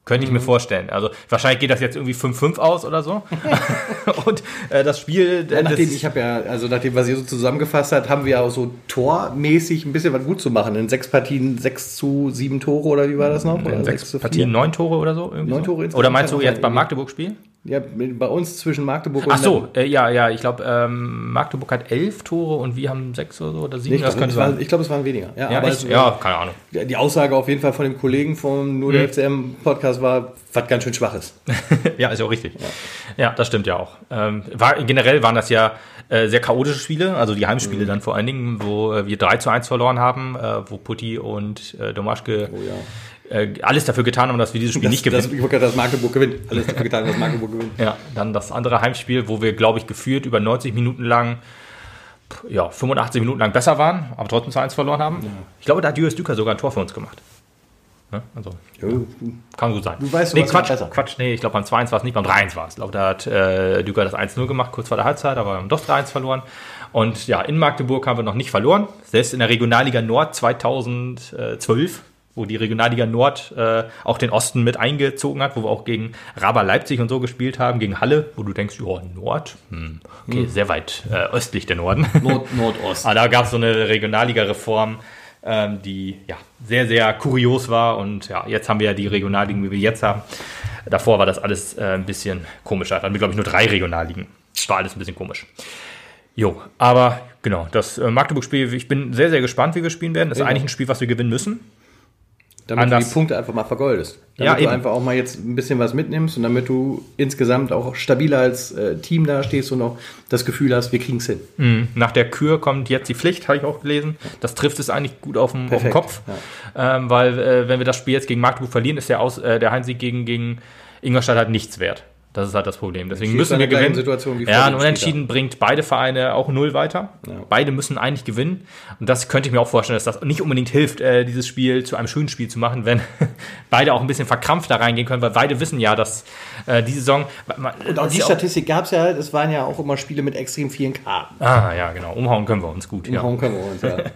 Könnte ich mir vorstellen. Also wahrscheinlich geht das jetzt irgendwie 5-5 aus oder so. <laughs> <laughs> und äh, das Spiel. Ja, nachdem das, ich habe ja, also nachdem was ihr so zusammengefasst hat, haben wir ja auch so tormäßig ein bisschen was gut zu machen. In sechs Partien sechs zu sieben Tore oder wie war das noch? Oder in sechs Partien neun Tore oder so? Irgendwie Neun so? Tore insgesamt Oder meinst du jetzt beim Magdeburg-Spiel? Ja, bei uns zwischen Magdeburg und Ach so, äh, ja, ja, ich glaube, ähm, Magdeburg hat elf Tore und wir haben sechs oder so oder sieben. Ich das könnte sein. ich glaube, es waren weniger. Ja, Ja, es, ja, keine Ahnung. die Aussage auf jeden Fall von dem Kollegen vom Nur der FCM Podcast war, was ganz schön schwach ist. <laughs> ja, ist ja auch richtig. Ja, das stimmt ja auch. Ähm, war, generell waren das ja äh, sehr chaotische Spiele, also die Heimspiele Mhm. dann vor allen Dingen, wo äh, wir 3 zu 1 verloren haben, äh, wo Putti und äh, Domaschke Oh ja. Äh, alles dafür getan haben, dass wir dieses Spiel Das, nicht gewinnen. das, ich wollte dass Magdeburg gewinnt. Alles dafür getan, dass Magdeburg gewinnt. Ja, dann das andere Heimspiel, wo wir, glaube ich, geführt über 90 Minuten lang, ja, 85 Minuten lang besser waren, aber trotzdem zu 1 verloren haben. Ich glaube, da hat Julius Düker sogar ein Tor für uns gemacht. Ne? Also, Jo. kann gut sein. Du weißt nee, sowas Quatsch. Quatsch, nee, ich glaube beim 2-1 war es nicht, beim 3-1 war es. Ich glaube, da hat äh, Düker das 1-0 gemacht, kurz vor der Halbzeit, aber wir haben doch 3-1 verloren. Und ja, in Magdeburg haben wir noch nicht verloren. Selbst in der Regionalliga Nord 2012, wo die Regionalliga Nord äh, auch den Osten mit eingezogen hat, wo wir auch gegen Raba Leipzig und so gespielt haben, gegen Halle, wo du denkst, ja, Nord, hm, okay, sehr weit äh, östlich der Norden. Nord, Nordost. Aber da gab es so eine Regionalliga-Reform, ähm, die ja sehr, sehr kurios war. Und ja, jetzt haben wir ja die Regionalligen, wie wir jetzt haben. Davor war das alles äh, ein bisschen komischer. Da hatten wir, glaube ich, nur drei Regionalligen. War alles ein bisschen komisch. Jo, aber genau, das äh, Magdeburg-Spiel, ich bin sehr, sehr gespannt, wie wir spielen werden. Das ist Ja. eigentlich ein Spiel, was wir gewinnen müssen. Damit du anders. die Punkte einfach mal vergoldest. Damit Ja, du eben. einfach auch mal jetzt ein bisschen was mitnimmst und damit du insgesamt auch stabiler als äh, Team dastehst und auch das Gefühl hast, wir kriegen es hin. Mhm. Nach der Kür kommt jetzt die Pflicht, habe ich auch gelesen. Das trifft es eigentlich gut auf den, auf den Kopf. Ähm, weil, äh, wenn wir das Spiel jetzt gegen Magdeburg verlieren, ist der, Aus, äh, der Heimsieg gegen, gegen Ingolstadt halt nichts wert. Das ist halt das Problem. Deswegen müssen wir gewinnen. Situation wie ja, ein Unentschieden bringt beide Vereine auch null weiter. Beide müssen eigentlich gewinnen. Und das könnte ich mir auch vorstellen, dass das nicht unbedingt hilft, äh, dieses Spiel zu einem schönen Spiel zu machen, wenn <laughs> beide auch ein bisschen verkrampft da reingehen können, weil beide wissen ja, dass äh, die Saison. Und auch die Statistik gab es ja, es waren ja auch immer Spiele mit extrem vielen Karten. Ah, ja, genau. Umhauen können wir uns gut. Ja. Warum können wir uns ja. <laughs>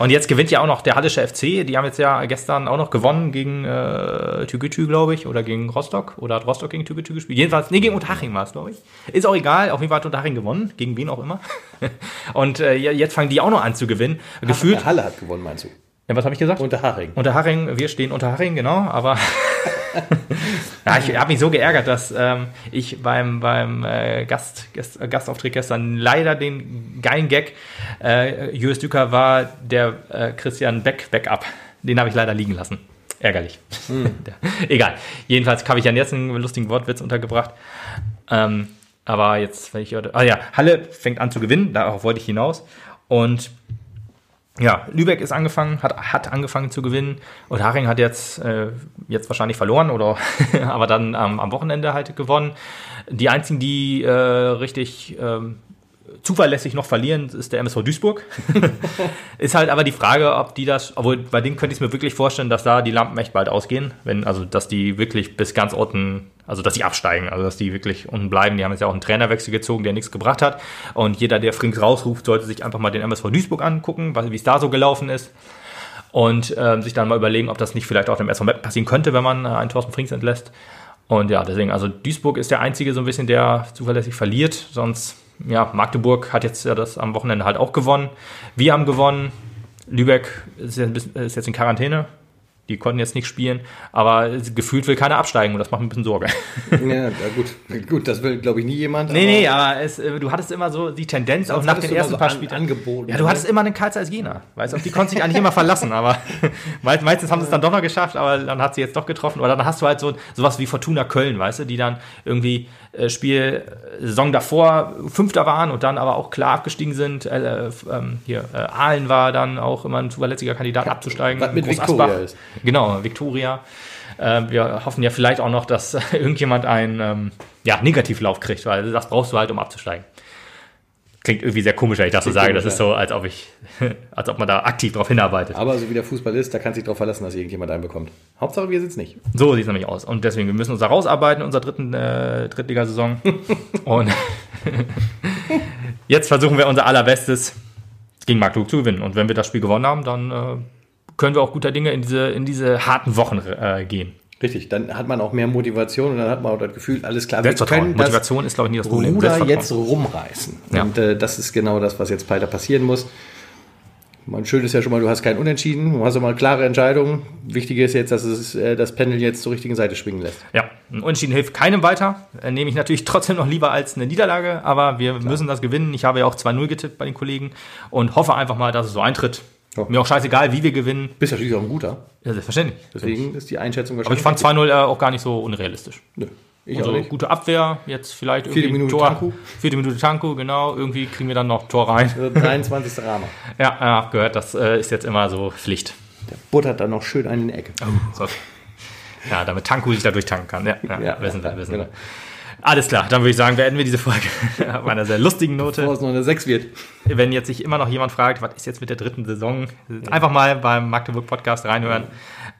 Und jetzt gewinnt ja auch noch der Hallische FC. Die haben jetzt ja gestern auch noch gewonnen gegen äh, Tügetü, glaube ich, oder gegen Rostock. Oder hat Rostock gegen Tügetü gespielt? Jedenfalls, nee, gegen Unterhaching war es, glaube ich. Ist auch egal, auf jeden Fall hat Unterhaching gewonnen, gegen wen auch immer. <laughs> Und äh, jetzt fangen die auch noch an zu gewinnen. Gefühlt, Der Halle hat gewonnen, meinst du? Ja, was habe ich gesagt? Unter Haring. Unterhaching, wir stehen unter Haching, genau, aber <laughs> ja, ich habe mich so geärgert, dass ähm, ich beim, beim äh, Gast, Gast, äh, Gastauftritt gestern leider den geilen Gag, äh, Julius Düker war der äh, Christian Beck Backup. Den habe ich leider liegen lassen. Ärgerlich. <laughs> Der- Egal. Jedenfalls habe ich dann jetzt einen lustigen Wortwitz untergebracht. Ähm, aber jetzt, wenn ich ah ja, Halle fängt an zu gewinnen, darauf wollte ich hinaus. Und ja, Lübeck ist angefangen, hat, hat angefangen zu gewinnen und Haring hat jetzt, äh, jetzt wahrscheinlich verloren oder <laughs> aber dann am am Wochenende halt gewonnen. Die einzigen, die äh, richtig ähm, zuverlässig noch verlieren, ist der MSV Duisburg. <laughs> ist halt aber die Frage, ob die das, obwohl bei denen könnte ich es mir wirklich vorstellen, dass da die Lampen echt bald ausgehen, wenn, also dass die wirklich bis ganz unten, also dass die absteigen, also dass die wirklich unten bleiben. Die haben jetzt ja auch einen Trainerwechsel gezogen, der nichts gebracht hat. Und jeder, der Frings rausruft, sollte sich einfach mal den MSV Duisburg angucken, wie es da so gelaufen ist. Und ähm, sich dann mal überlegen, ob das nicht vielleicht auch dem SV Meppen passieren könnte, wenn man äh, einen Thorsten Frings entlässt. Und ja, deswegen, also Duisburg ist der einzige so ein bisschen, der zuverlässig verliert. Sonst, ja, Magdeburg hat jetzt ja das am Wochenende halt auch gewonnen. Wir haben gewonnen. Lübeck ist jetzt, in Quarantäne. Die konnten jetzt nicht spielen, aber gefühlt will keiner absteigen und das macht mir ein bisschen Sorge. <laughs> Ja, gut. Gut, das will, glaube ich, nie jemand. Nee, nee, aber es, äh, du hattest immer so die Tendenz, auch nach den ersten so paar Spielen. angeboten. Ja, du hattest immer einen Karls als Jena. Weißt du, auf die konntest du dich eigentlich immer verlassen, aber <laughs> mei- meistens haben sie es dann doch noch geschafft, aber dann hat sie jetzt doch getroffen. Oder dann hast du halt so sowas wie Fortuna Köln, weißt du, die dann irgendwie Spiel äh, Saison davor Fünfter waren und dann aber auch klar abgestiegen sind. Äh, äh, ähm, hier, äh, Aalen war dann auch immer ein zuverlässiger Kandidat abzusteigen. was mit Groß Asbach. ist. Genau, Viktoria. Äh, wir hoffen ja vielleicht auch noch, dass äh, <laughs> irgendjemand einen ähm, ja, Negativlauf kriegt, weil das brauchst du halt, um abzusteigen. Klingt irgendwie sehr komisch, wenn ich das so sage. Das ist so, als ob ich, <laughs> als ob man da aktiv drauf hinarbeitet. Aber so wie der Fußball ist, da kann sich darauf verlassen, dass irgendjemand einen bekommt. Hauptsache, wir sitzen nicht. So sieht es nämlich aus. Und deswegen, wir müssen uns da rausarbeiten in unserer dritten äh, Drittligasaison. <laughs> Und <laughs> jetzt versuchen wir unser allerbestes gegen Magdeburg zu gewinnen. Und wenn wir das Spiel gewonnen haben, dann äh, können wir auch guter Dinge in diese, in diese harten Wochen äh, gehen. Richtig, dann hat man auch mehr Motivation und dann hat man auch das Gefühl, alles klar, wir können das Motivation ist, glaube ich, nie das Problem. Ruder jetzt rumreißen. Ja. Und äh, das ist genau das, was jetzt weiter passieren muss. Man schön ist ja schon mal, du hast keinen Unentschieden, du hast immer klare Entscheidungen. Wichtig ist jetzt, dass es äh, das Pendel jetzt zur richtigen Seite schwingen lässt. Ja, ein Unentschieden hilft keinem weiter. Äh, Nehme ich natürlich <laughs> trotzdem noch lieber als eine Niederlage, aber wir müssen das gewinnen. Ich habe ja auch 2-0 getippt bei den Kollegen und hoffe einfach mal, dass es so eintritt. Ja. Mir auch scheißegal, wie wir gewinnen. Bist ja schließlich auch ein guter. Ja, selbstverständlich. Deswegen ist die Einschätzung Aber ich fand 2-0 äh, auch gar nicht so unrealistisch. Nö, ich Also auch nicht. gute Abwehr, jetzt vielleicht Vierte irgendwie Minute Tor. Tanku. Vierte Minute Tanku, genau. Irgendwie kriegen wir dann noch Tor rein. Also <laughs> 23. Rama. Ja, ja gehört, das äh, ist jetzt immer so Pflicht. Der buttert dann noch schön einen in die Ecke. So. Ja, damit Tanku sich dadurch tanken kann. Ja, ja, Ja, wissen wir, ja, wissen genau. wir. Alles klar, dann würde ich sagen, beenden wir diese Folge <laughs> auf einer sehr lustigen Note. Bevor es noch eine 6 wird. Wenn jetzt sich immer noch jemand fragt, was ist jetzt mit der dritten Saison, einfach mal beim Magdeburg Podcast reinhören.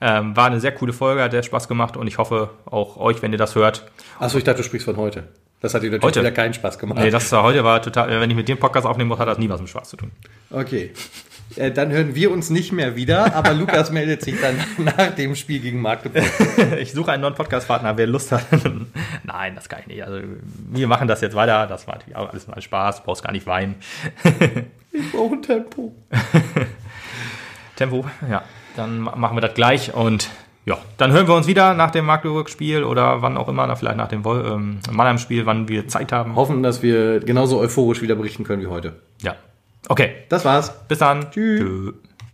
Ähm, war eine sehr coole Folge, hat sehr Spaß gemacht und ich hoffe auch euch, wenn ihr das hört. Achso, ich dachte, du sprichst von heute. Das hat dir natürlich Heute? wieder keinen Spaß gemacht. Nee, das war heute war total, wenn ich mit dem Podcast aufnehmen muss, hat das nie was mit Spaß zu tun. Okay. Äh, dann hören wir uns nicht mehr wieder, aber Lukas <laughs> meldet sich dann nach dem Spiel gegen Magdeburg. <laughs> Ich suche einen neuen Podcast-Partner, wer Lust hat. <laughs> Nein, das kann ich nicht. Also, wir machen das jetzt weiter. Das war natürlich auch alles mal Spaß. Du brauchst gar nicht weinen. Ich brauche ein Tempo. Tempo, ja. Dann ma- machen wir das gleich und ja, dann hören wir uns wieder nach dem Magdeburg-Spiel oder wann auch immer, vielleicht nach dem ähm, Mannheim-Spiel, wann wir Zeit haben. Hoffen, dass wir genauso euphorisch wieder berichten können wie heute. Ja. Okay, Das war's. bis dann. Tschüss. Tschö.